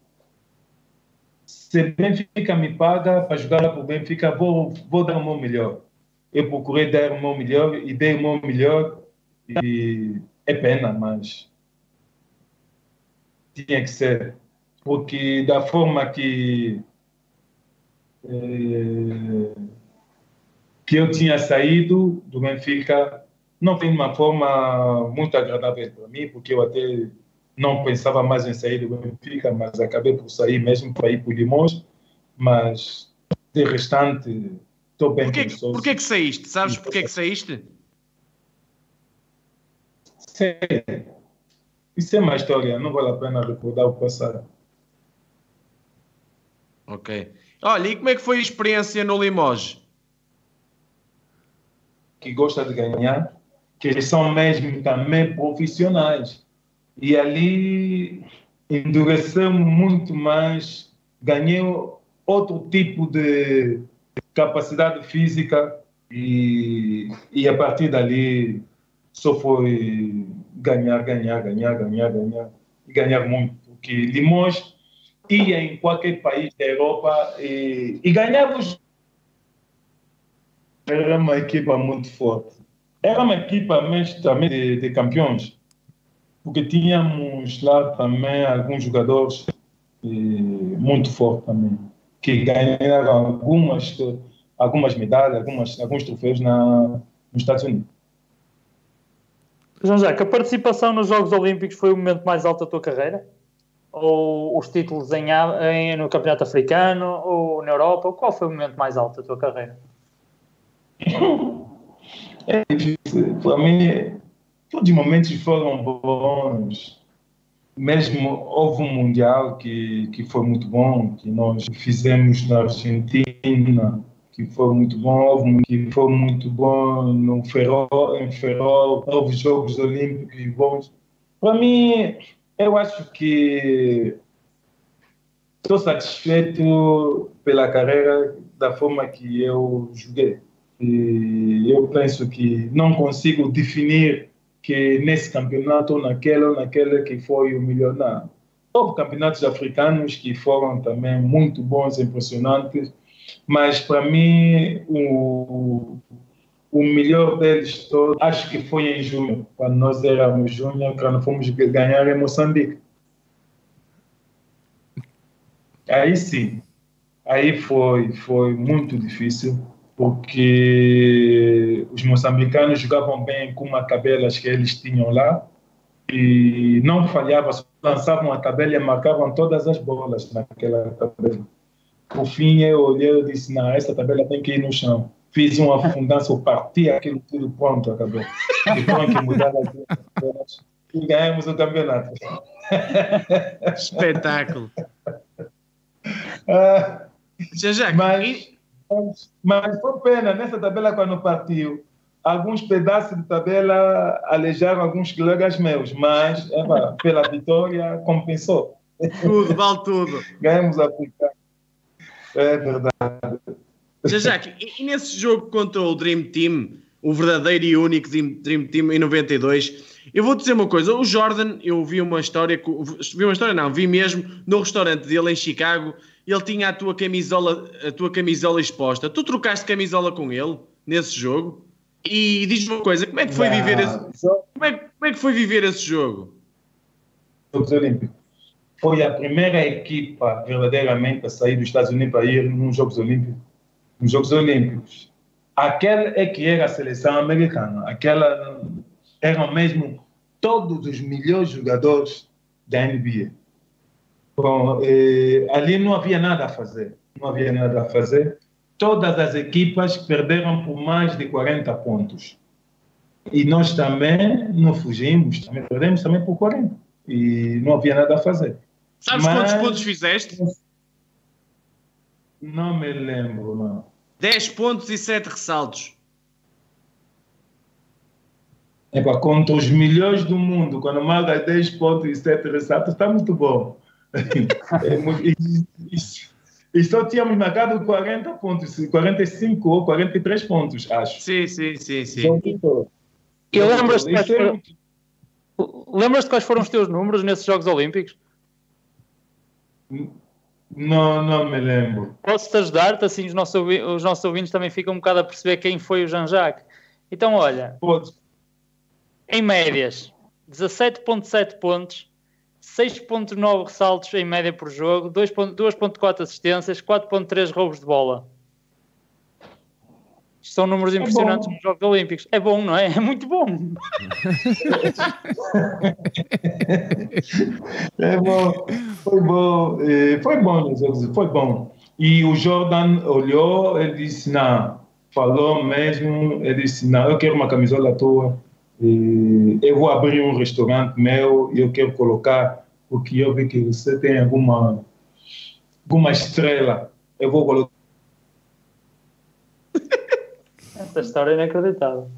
Se Benfica me paga para jogar para o Benfica, vou, vou dar o meu melhor. Eu procurei dar o meu melhor e dei o meu melhor. E é pena, mas tinha que ser. Porque da forma que eh, que eu tinha saído do Benfica não de uma forma muito agradável para mim, porque eu até não pensava mais em sair do Benfica, mas acabei por sair mesmo para ir para o Limões, mas de restante estou bem Porquê, sócios. porquê que saíste? Sabes porquê que saíste? Sei. Isso é uma história, não vale a pena recordar o passado. Ok. Olha, e como é que foi a experiência no Limoges? que gosta de ganhar, que eles são mesmo também profissionais. E ali endurecemos muito mais, ganhei outro tipo de capacidade física e, e a partir dali só foi ganhar, ganhar, ganhar, ganhar, ganhar e ganhar muito. Porque Limões ia em qualquer país da Europa e, e ganhava os era uma equipa muito forte. Era uma equipa mesmo também de, de campeões, porque tínhamos lá também alguns jogadores eh, muito fortes também, que ganharam algumas, algumas medalhas, algumas, alguns troféus na, nos Estados Unidos. João Jacques, a participação nos Jogos Olímpicos foi o momento mais alto da tua carreira? Ou os títulos em, em, no Campeonato Africano ou na Europa? Qual foi o momento mais alto da tua carreira? É difícil. Para mim, todos os momentos foram bons. Mesmo houve um Mundial que, que foi muito bom, que nós fizemos na Argentina, que foi muito bom. Houve que foi muito bom no Ferrol, em Ferrol. Houve Jogos Olímpicos bons. Para mim, eu acho que estou satisfeito pela carreira da forma que eu joguei. E eu penso que não consigo definir que nesse campeonato, naquele naquele que foi o. Não. Houve campeonatos africanos que foram também muito bons, impressionantes, mas para mim o, o melhor deles todos, acho que foi em junho, quando nós éramos junho, quando fomos ganhar em Moçambique. Aí sim, aí foi, foi muito difícil porque os moçambicanos jogavam bem com uma cabelas que eles tinham lá e não falhavam, lançavam a tabela e marcavam todas as bolas naquela tabela. Por fim, eu olhei e disse: Não, essa tabela tem que ir no chão. Fiz uma fundança, eu parti aquilo tudo, pronto, acabou. Depois que mudar as e ganhamos o campeonato. Espetáculo. Ah, já, já, mas, mas foi pena, nessa tabela quando partiu, alguns pedaços de tabela alejaram alguns colegas meus, mas eba, pela vitória compensou. Tudo, vale tudo. Ganhamos a ficar. É verdade. Já, já, e, e nesse jogo contra o Dream Team, o verdadeiro e único Dream Team em 92, eu vou dizer uma coisa, o Jordan, eu vi uma história, vi uma história não, vi mesmo no restaurante dele em Chicago, ele tinha a tua camisola, a tua camisola exposta. Tu trocaste camisola com ele nesse jogo? E diz-me uma coisa, como é que foi não, viver esse, como é, como é que foi viver esse jogo? Jogos Olímpicos. Foi a primeira equipa verdadeiramente a sair dos Estados Unidos para ir nos Jogos Olímpicos. Nos Jogos Olímpicos. Aquela é que era a seleção americana. Aquela eram mesmo todos os melhores jogadores da NBA Bom, eh, ali não havia nada a fazer. Não havia nada a fazer. Todas as equipas perderam por mais de 40 pontos. E nós também não fugimos, também perdemos também por 40. E não havia nada a fazer. Sabes Mas, quantos pontos fizeste? Não me lembro, não. 10 pontos e 7 ressaltos. Epa, contra os melhores do mundo, quando marca 10 pontos e 7 ressaltos, está muito bom. É e, e, só tínhamos marcado 40 pontos, 45 ou 43 pontos, acho. Sim, sim, sim. sim. E lembras-te quais, foram... lembras quais foram os teus números nesses Jogos Olímpicos? Não, não me lembro. Posso-te ajudar-te? Assim os nossos, os nossos ouvintes também ficam um bocado a perceber quem foi o Jean-Jacques. Então, olha. Pode. Em médias, 17,7 pontos, 6.9 ressaltos em média por jogo, 2.4 assistências, 4.3 roubos de bola. Isto são números é impressionantes é nos Jogos Olímpicos. É bom, não é? É muito bom. é bom. Foi bom. Foi bom, foi bom. E o Jordan olhou, ele disse, não, falou mesmo, ele disse, não, eu quero uma camisola tua e eu vou abrir um restaurante meu e eu quero colocar, porque eu vi que você tem alguma, alguma estrela. Eu vou colocar. Essa história é inacreditável.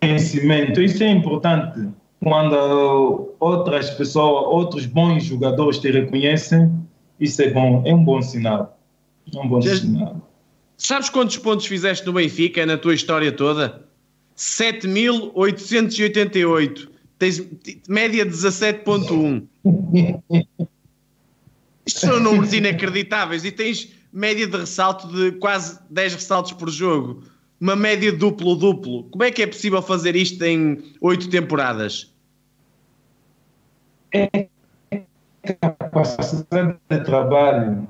Conhecimento, isso é importante. Quando outras pessoas, outros bons jogadores te reconhecem, isso é bom, é um bom sinal. É um bom sinal. Sabes quantos pontos fizeste no Benfica na tua história toda? 7.888. Tens média 17.1. Isto são números inacreditáveis e tens média de ressalto de quase 10 ressaltos por jogo. Uma média duplo-duplo. Como é que é possível fazer isto em 8 temporadas? É capacidade de trabalho.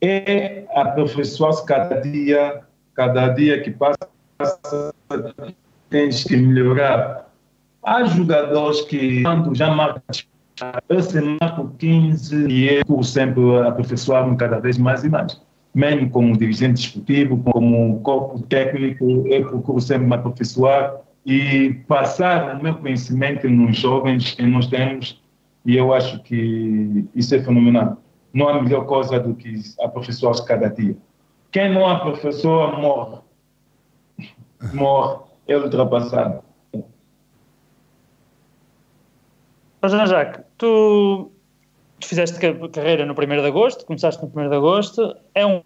É aperfeiçoar-se cada dia, cada dia que passa, tens que melhorar. Há jogadores que, quando já marcam eu se marco 15 e eu sempre aperfeiçoar-me cada vez mais e mais. Mesmo como dirigente esportivo, como corpo técnico, eu procuro sempre me aperfeiçoar e passar o meu conhecimento nos jovens que nós temos e eu acho que isso é fenomenal. Não há melhor coisa do que aperfeiçoar-se cada dia. Quem não aperfeiçoa morre. Morre, é ultrapassado. Jean-Jacques, tu, tu fizeste carreira no 1 de agosto, começaste no 1 de agosto, é um,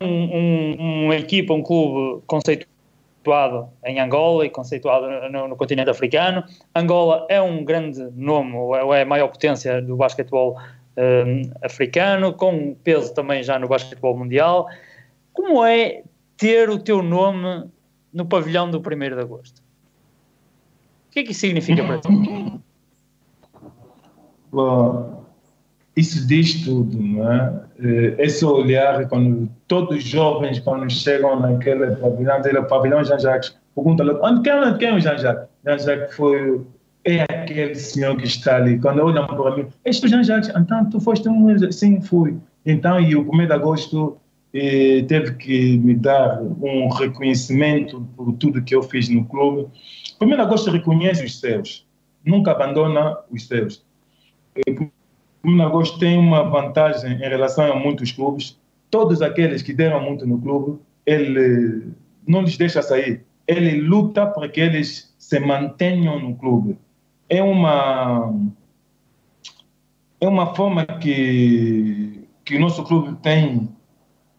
um, uma equipa, um clube conceituado em Angola e conceituado no, no, continente africano. Angola é um grande nome, ou é a maior potência do basquetebol um, africano, com peso também já no basquetebol mundial. Como é ter o teu nome no pavilhão do 1 de agosto? O que é que isso significa para ti? Bom, isso diz tudo, não é? Eh, esse olhar, quando todos os jovens, quando chegam naquele pavilhão, aquele pavilhão Jean-Jacques, perguntam onde quem, onde quem é o Jean-Jacques? Jean-Jacques foi, é aquele senhor que está ali. Quando olham para mim, este Jean-Jacques, então tu foste um, sim, fui. Então, e o 1 de agosto eh, teve que me dar um reconhecimento por tudo que eu fiz no clube. O 1 de agosto reconhece os seus, nunca abandona os seus o Nagos tem uma vantagem em relação a muitos clubes. Todos aqueles que deram muito no clube, ele não lhes deixa sair. Ele luta para que eles se mantenham no clube. É uma é uma forma que que o nosso clube tem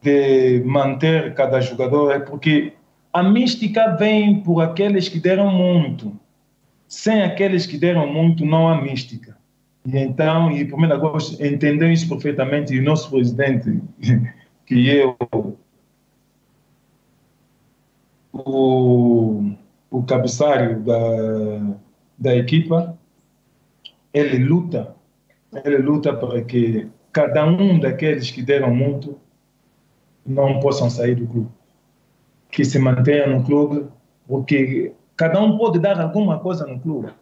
de manter cada jogador é porque a mística vem por aqueles que deram muito. Sem aqueles que deram muito, não há mística. E então, e por menos agosto, entendeu isso perfeitamente. E o nosso presidente, que eu, o, o cabeçalho da, da equipa, ele luta, ele luta para que cada um daqueles que deram muito não possam sair do clube. Que se mantenham no clube, porque cada um pode dar alguma coisa no clube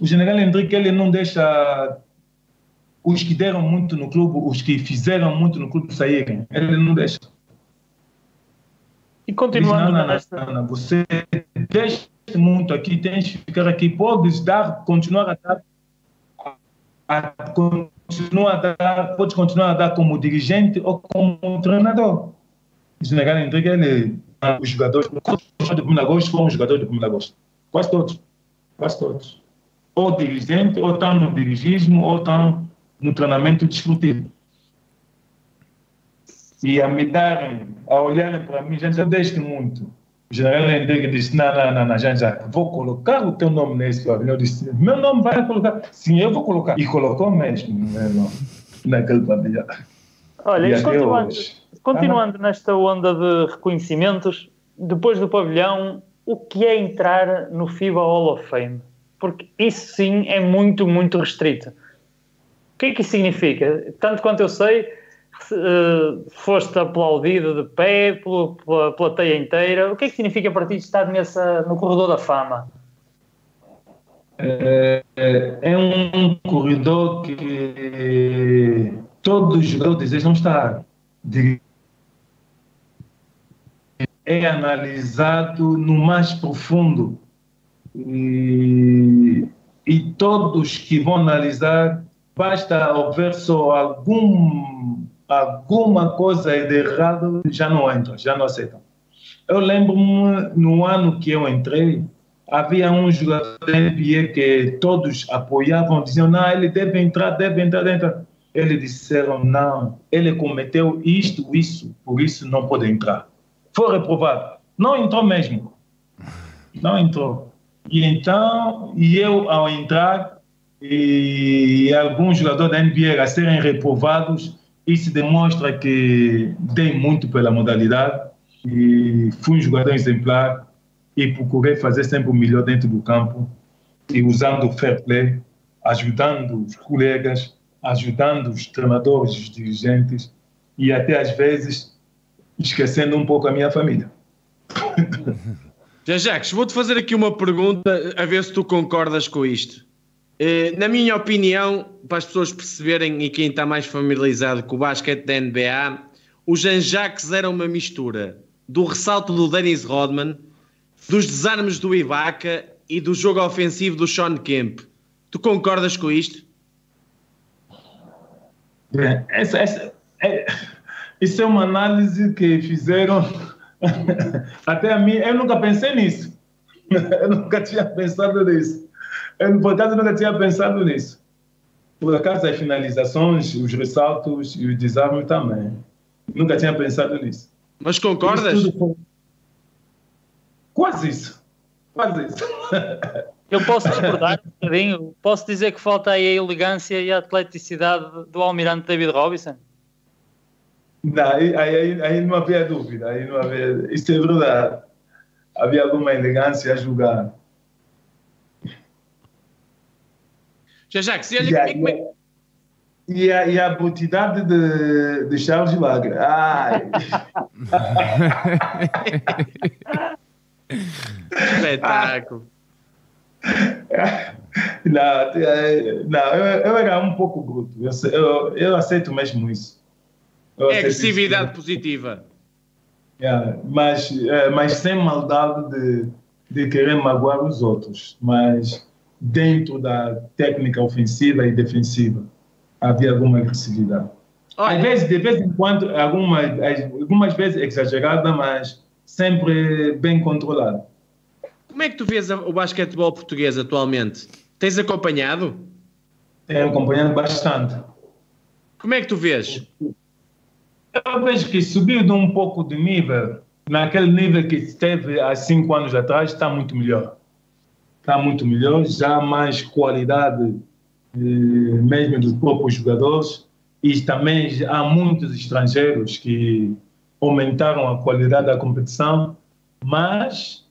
o general Henrique ele não deixa os que deram muito no clube, os que fizeram muito no clube saírem. Ele não deixa. E continuando não, nesta... não, não, você deixa muito aqui, tens que ficar aqui, podes dar, continuar a dar, a, continuar a dar, podes continuar a dar como dirigente ou como treinador. O general Henrique, ele, os jogadores, do 1 de agosto foram os jogadores do 1 de agosto. Quase todos. Quase todos ou dirigente, ou estão no dirigismo, ou estão no treinamento desportivo. E a me darem, a olharem para mim, já deixo muito. O general Henrique disse: Não, não, não, não, vou colocar o teu nome nesse pavilhão. Eu disse: Meu nome vai colocar? Sim, eu vou colocar. E colocou mesmo, meu irmão, naquele pavilhão. Olha, e continuando, continuando ah, nesta onda de reconhecimentos, depois do pavilhão, o que é entrar no FIBA Hall of Fame? porque isso sim é muito, muito restrito. O que é que isso significa? Tanto quanto eu sei, uh, foste aplaudido de pé pela, pela plateia inteira. O que é que significa para ti estar nessa, no corredor da fama? É, é um corredor que todos os jogadores desejam estar. É analisado no mais profundo e, e todos que vão analisar, basta haver só algum, alguma coisa de errado, já não entram, já não aceitam. Eu lembro-me, no ano que eu entrei, havia um jogador da NBA que todos apoiavam, diziam, não, ele deve entrar, deve entrar, deve entrar. Eles disseram, não, ele cometeu isto, isso, por isso não pode entrar. Foi reprovado. Não entrou mesmo. Não entrou. E então, e eu ao entrar, e alguns jogadores da NBA a serem reprovados, isso demonstra que tem muito pela modalidade e fui um jogador exemplar e procurei fazer sempre o melhor dentro do campo e usando o fair play, ajudando os colegas, ajudando os treinadores, os dirigentes e até às vezes esquecendo um pouco a minha família. Jacques, vou-te fazer aqui uma pergunta a ver se tu concordas com isto. Eh, na minha opinião, para as pessoas perceberem e quem está mais familiarizado com o basquete da NBA, o Jean-Jacques era uma mistura do ressalto do Dennis Rodman, dos desarmes do Ibaka e do jogo ofensivo do Sean Kemp. Tu concordas com isto? Bem, essa, essa, é, isso é uma análise que fizeram até a mim. Eu nunca pensei nisso. Eu nunca tinha pensado nisso. Por acaso, nunca tinha pensado nisso. Por acaso, as finalizações, os ressaltos e o desarme também. Nunca tinha pensado nisso. Mas concordas? Isso Quase isso. Quase isso. Eu posso discordar um bocadinho. Posso dizer que falta aí a elegância e a atleticidade do almirante David Robinson? Não, aí, aí, aí não havia dúvida. Aí não havia... Isso é verdade. Havia alguma elegância a julgar. Já já, que se olha e, a, e, a, e a brutidade de, de Charles Wagner. Ai. Espetáculo. Não, não eu, eu, era um pouco bruto. Eu, eu, eu aceito mesmo isso. Eu é agressividade isso. positiva. Yeah, mas, é, mas sem maldade de, de querer magoar os outros. Mas dentro da técnica ofensiva e defensiva havia alguma agressividade. Olha. Às vezes, de vez em quando, algumas, algumas vezes exagerada, mas sempre bem controlada. Como é que tu vês o basquetebol português atualmente? Tens acompanhado? Tenho acompanhado bastante. Como é que tu vês? Eu vejo que subiu de um pouco de nível. Naquele nível que esteve há cinco anos atrás, está muito melhor está muito melhor, já há mais qualidade mesmo dos próprios jogadores e também há muitos estrangeiros que aumentaram a qualidade da competição, mas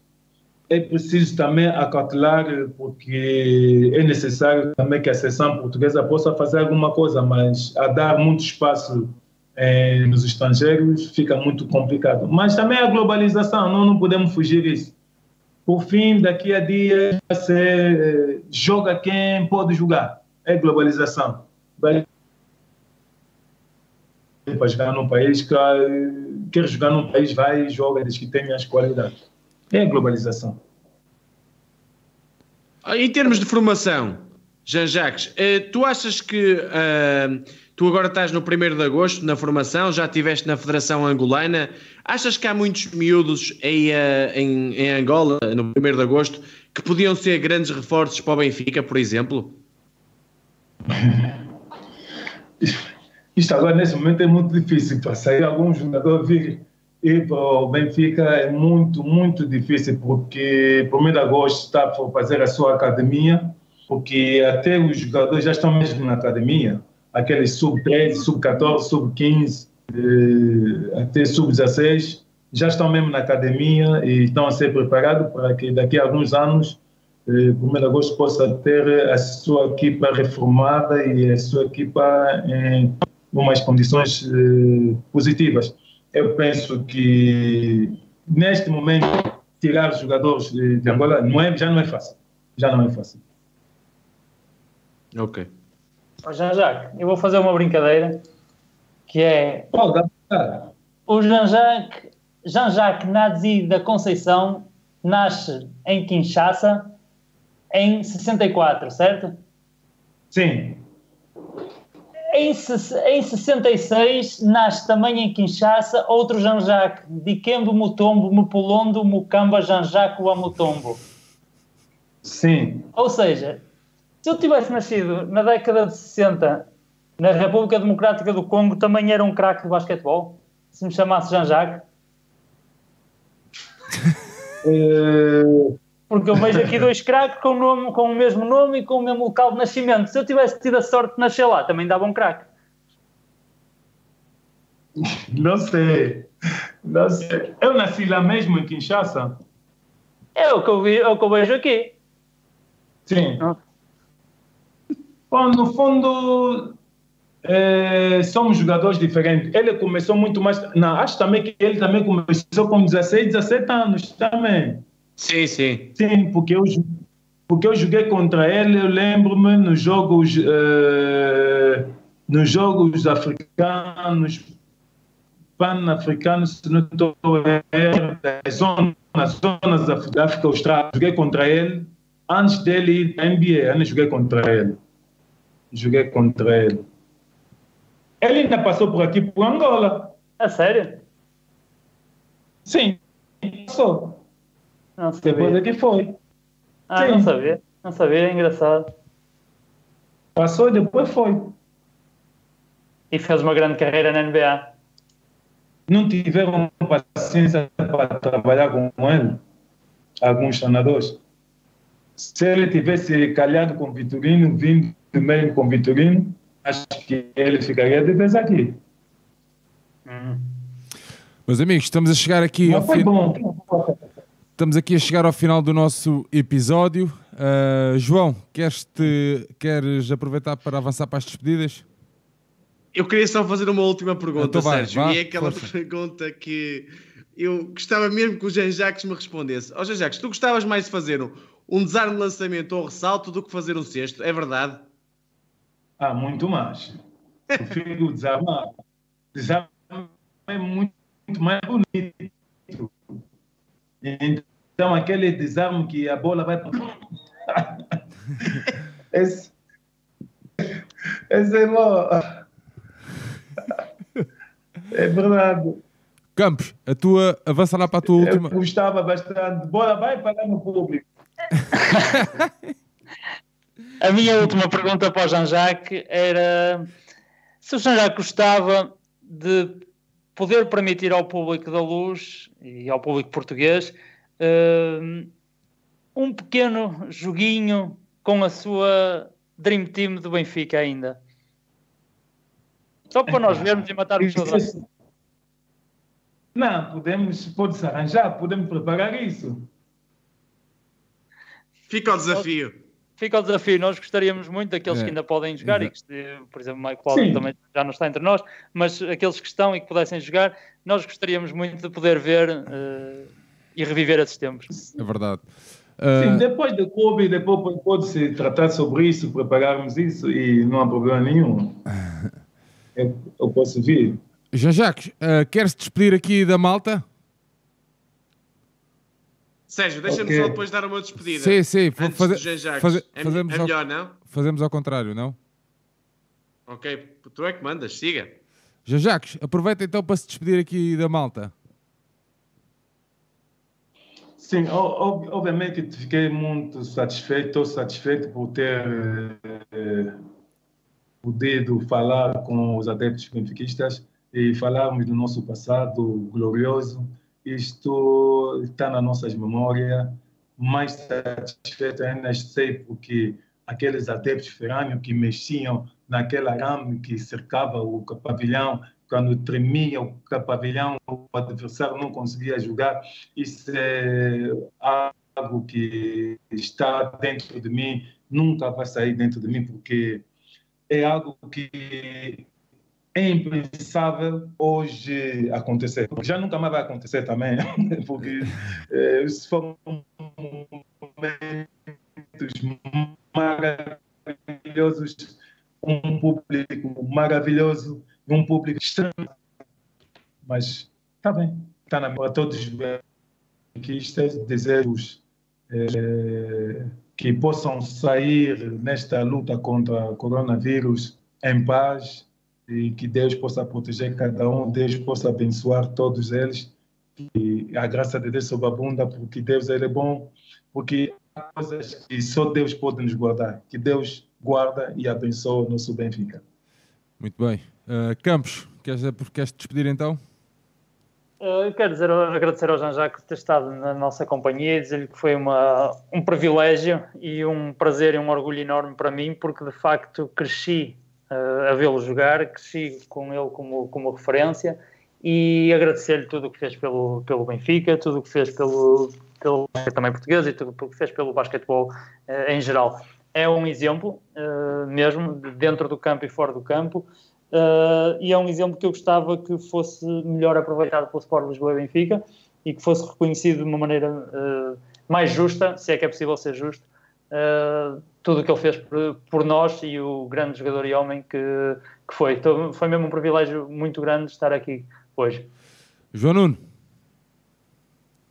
é preciso também acautelar porque é necessário também que a seleção portuguesa possa fazer alguma coisa, mas a dar muito espaço eh, nos estrangeiros fica muito complicado. Mas também a globalização, não, não podemos fugir disso. Por fim, daqui a dias, você eh, joga quem pode jogar. É globalização. Para jogar num país que quer jogar num país, vai e joga desde que tenha as qualidades. É globalização. Ah, em termos de formação, Jean-Jacques, eh, tu achas que uh, tu agora estás no 1 de agosto na formação, já estiveste na Federação Angolana, achas que há muitos miúdos aí uh, em, em, Angola, no 1 de agosto, que podiam ser grandes reforços para o Benfica, por exemplo? Isto agora, nesse momento, é muito difícil. Para sair algum jogador vir ir para o Benfica é muito, muito difícil, porque o 1 de agosto está a fazer a sua academia porque até os jogadores já estão mesmo na academia, aqueles sub-13, sub-14, sub-15, até sub-16, já estão mesmo na academia e estão a ser preparados para que daqui a alguns anos, eh, 1 de agosto, possa ter a sua equipa reformada e a sua equipa em umas condições eh, positivas. Eu penso que, neste momento, tirar os jogadores de Angola não é, já não é fácil. Já não é fácil. Ok. Oh, Jean-Jacques, eu vou fazer uma brincadeira que é. o Jean-Jacques Jean-Jacques Nazi da Conceição nasce em Kinshasa em 64, certo? Sim. Em, em 66 nasce também em Kinshasa outro Jean-Jacques, Dikembe Mutombo Mupulondo Mukamba Jean-Jacques Wamutombo. Sim. Ou seja, se eu tivesse nascido na década de 60 na República Democrática do Congo, também era um craque de basquetebol? Se me chamasse Jean-Jacques? uh, Porque eu vejo aqui dois craques com, nome, com o mesmo nome e com o mesmo local de nascimento. Se eu tivesse tido a sorte de nascer lá, também dava um craque. Não sei. Não sei. Eu nasci lá mesmo em Kinshasa. É o que eu, vi, é o que eu vejo aqui. Sim. Bom, no fundo, é, somos jogadores diferentes. Ele começou muito mais. Não, acho também que ele também começou com 16, 17 anos também. Sim, sim. Sim, porque eu, porque eu joguei contra ele, eu lembro-me nos jogos, uh, nos jogos africanos, pan-africanos, se não estou nas zonas, zonas da África Austral, joguei contra ele. Antes dele ir para a NBA, eu joguei contra ele. Joguei contra ele. Ele ainda passou por aqui, por Angola. É sério? Sim, passou. Não sabia. Depois é que foi. Ah, Sim. não sabia. Não sabia, é engraçado. Passou e depois foi. E fez uma grande carreira na NBA. Não tiveram paciência para trabalhar com ele, alguns treinadores. Se ele tivesse calhado com Vitorino, vindo mesmo com Vitorino, acho que ele ficaria de vez aqui. Meus amigos, estamos a chegar aqui ao Mas foi bom. Estamos aqui a chegar ao final do nosso episódio. Uh, João, queres, -te, queres aproveitar para avançar para as despedidas? Eu queria só fazer uma última pergunta, Então vai, Sérgio. vá, e é aquela força. pergunta que eu gostava mesmo que o Jean Jacques me respondesse. Ó Jean Jacques, tu gostavas mais de fazer um, um desarme de lançamento ou ressalto do que fazer um cesto? É verdade? Ah, muito mais. Prefiro desarmar. Desarmar é muito, muito mais bonito. Então, aquele desarme que a bola vai. esse, esse é bom. É verdade. Campos, a tua, avança lá para a tua Eu última. gostava bastante. Bola vai parar no público. A minha última pergunta para o Jean-Jacques era se o Jean-Jacques gostava de poder permitir ao público da luz e ao público português eh, um pequeno joguinho com a sua Dream Team do Benfica ainda. Só para nós vermos e matarmos saudades. Isso- Não, podemos, pode-se arranjar, podemos preparar isso. Fica o desafio. Fica o desafio, nós gostaríamos muito daqueles É. que ainda podem jogar, e que, por exemplo, o Sim. também já não está entre nós, mas aqueles que estão e que pudessem jogar, nós gostaríamos muito de poder ver eh, e reviver esses tempos. É verdade. Sim, Uh, depois do clube, depois pode-se tratar sobre isso, prepararmos isso e não há problema nenhum. Eu, eu posso vir. Jean Jacques, uh, queres despedir aqui da malta? Sérgio, deixa-me Ok. só depois dar uma despedida. Sim, sim. Antes faze- é, fazemos, é ao, melhor, não? fazemos ao contrário, não? Ok, tu é que mandas, siga. Jean Jacques, aproveita então para se despedir aqui da malta. Sim, obviamente que fiquei muito satisfeito, estou satisfeito por ter eh, podido falar com os adeptos benfiquistas e falarmos do nosso passado glorioso. Isto está nas nossas memórias. Mais satisfeito ainda sei porque aqueles adeptos ferrâneo que mexiam naquela arame que cercava o pavilhão, quando tremia o pavilhão, o adversário não conseguia jogar. Isso é algo que está dentro de mim, nunca vai sair dentro de mim, porque é algo que é impensável hoje acontecer. Já nunca mais vai acontecer também, porque eh, isso momentos maravilhosos, um público maravilhoso, um público estranho. Mas está bem, está na para todos os benfiquistas, desejos eh, que possam sair nesta luta contra o coronavírus em paz e que Deus possa proteger cada um, Deus possa abençoar todos eles e a graça de Deus sobre a bunda, porque Deus ele é bom, porque há coisas que só Deus pode nos guardar, que Deus guarda e abençoa o nosso Benfica. Muito bem. Uh, Campos, queres, queres te despedir então? Uh, quero dizer, agradecer ao Jean-Jacques por ter estado na nossa companhia e dizer-lhe que foi uma, um privilégio e um prazer e um orgulho enorme para mim, porque de facto cresci a vê-lo jogar, cresci com ele como, como referência e agradecer-lhe tudo o que fez pelo, pelo Benfica, tudo o que fez pelo, pelo também português e tudo o que fez pelo basquetebol uh, em geral. É um exemplo, mesmo, dentro do campo e fora do campo, Uh, e é um exemplo que eu gostava que fosse melhor aproveitado pelo Sport Lisboa e Benfica e que fosse reconhecido de uma maneira mais justa, se é que é possível ser justo, tudo o que ele fez por, por, nós e o grande jogador e homem que, que foi. Então, foi mesmo um privilégio muito grande estar aqui hoje. João Nuno.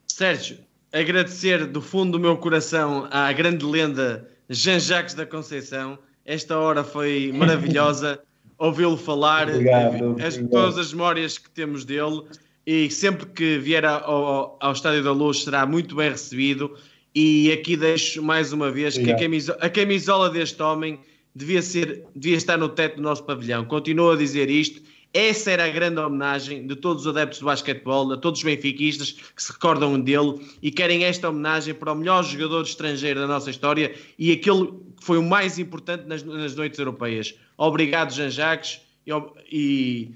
Sérgio, agradecer do fundo do meu coração à grande lenda Jean-Jacques da Conceição. Esta hora foi maravilhosa. ouvi-lo falar, obrigado, as, todas as memórias que temos dele e sempre que vier ao, ao Estádio da Luz será muito bem recebido. E aqui deixo mais uma vez obrigado. que a camisola, a camisola, deste homem devia, ser, devia estar no teto do nosso pavilhão. Continuo a dizer isto. Essa era a grande homenagem de todos os adeptos do basquetebol, de todos os benfiquistas que se recordam dele e querem esta homenagem para o melhor jogador estrangeiro da nossa história e aquele que foi o mais importante nas, nas noites europeias. Obrigado, Jean Jacques, e, e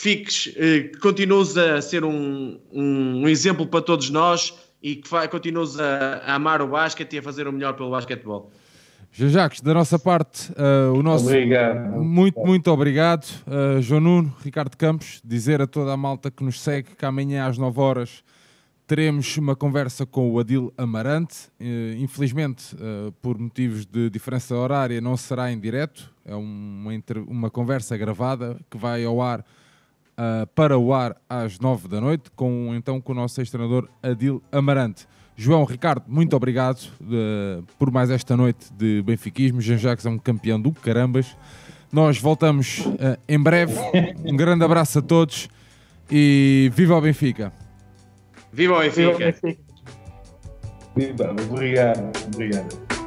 fiques, eh, continues a ser um, um, exemplo para todos nós e que continues a, a, amar o basquete e a fazer o melhor pelo basquetebol. Jacques, da nossa parte, uh, o nosso. Obrigado. Muito, muito obrigado. Uh, João Nuno, Ricardo Campos, dizer a toda a malta que nos segue que amanhã às 9 horas teremos uma conversa com o Adil Amarante. Uh, infelizmente, uh, por motivos de diferença horária, não será em direto. É uma, uma conversa gravada que vai ao ar uh, para o ar às nove da noite, com, então com o nosso ex-treinador Adil Amarante. João Ricardo, muito obrigado por mais esta noite de benfiquismo. Jean Jacques é um campeão do carambas. Nós voltamos em breve. Um grande abraço a todos e viva o Benfica! Viva o Benfica! Viva, obrigado, obrigado.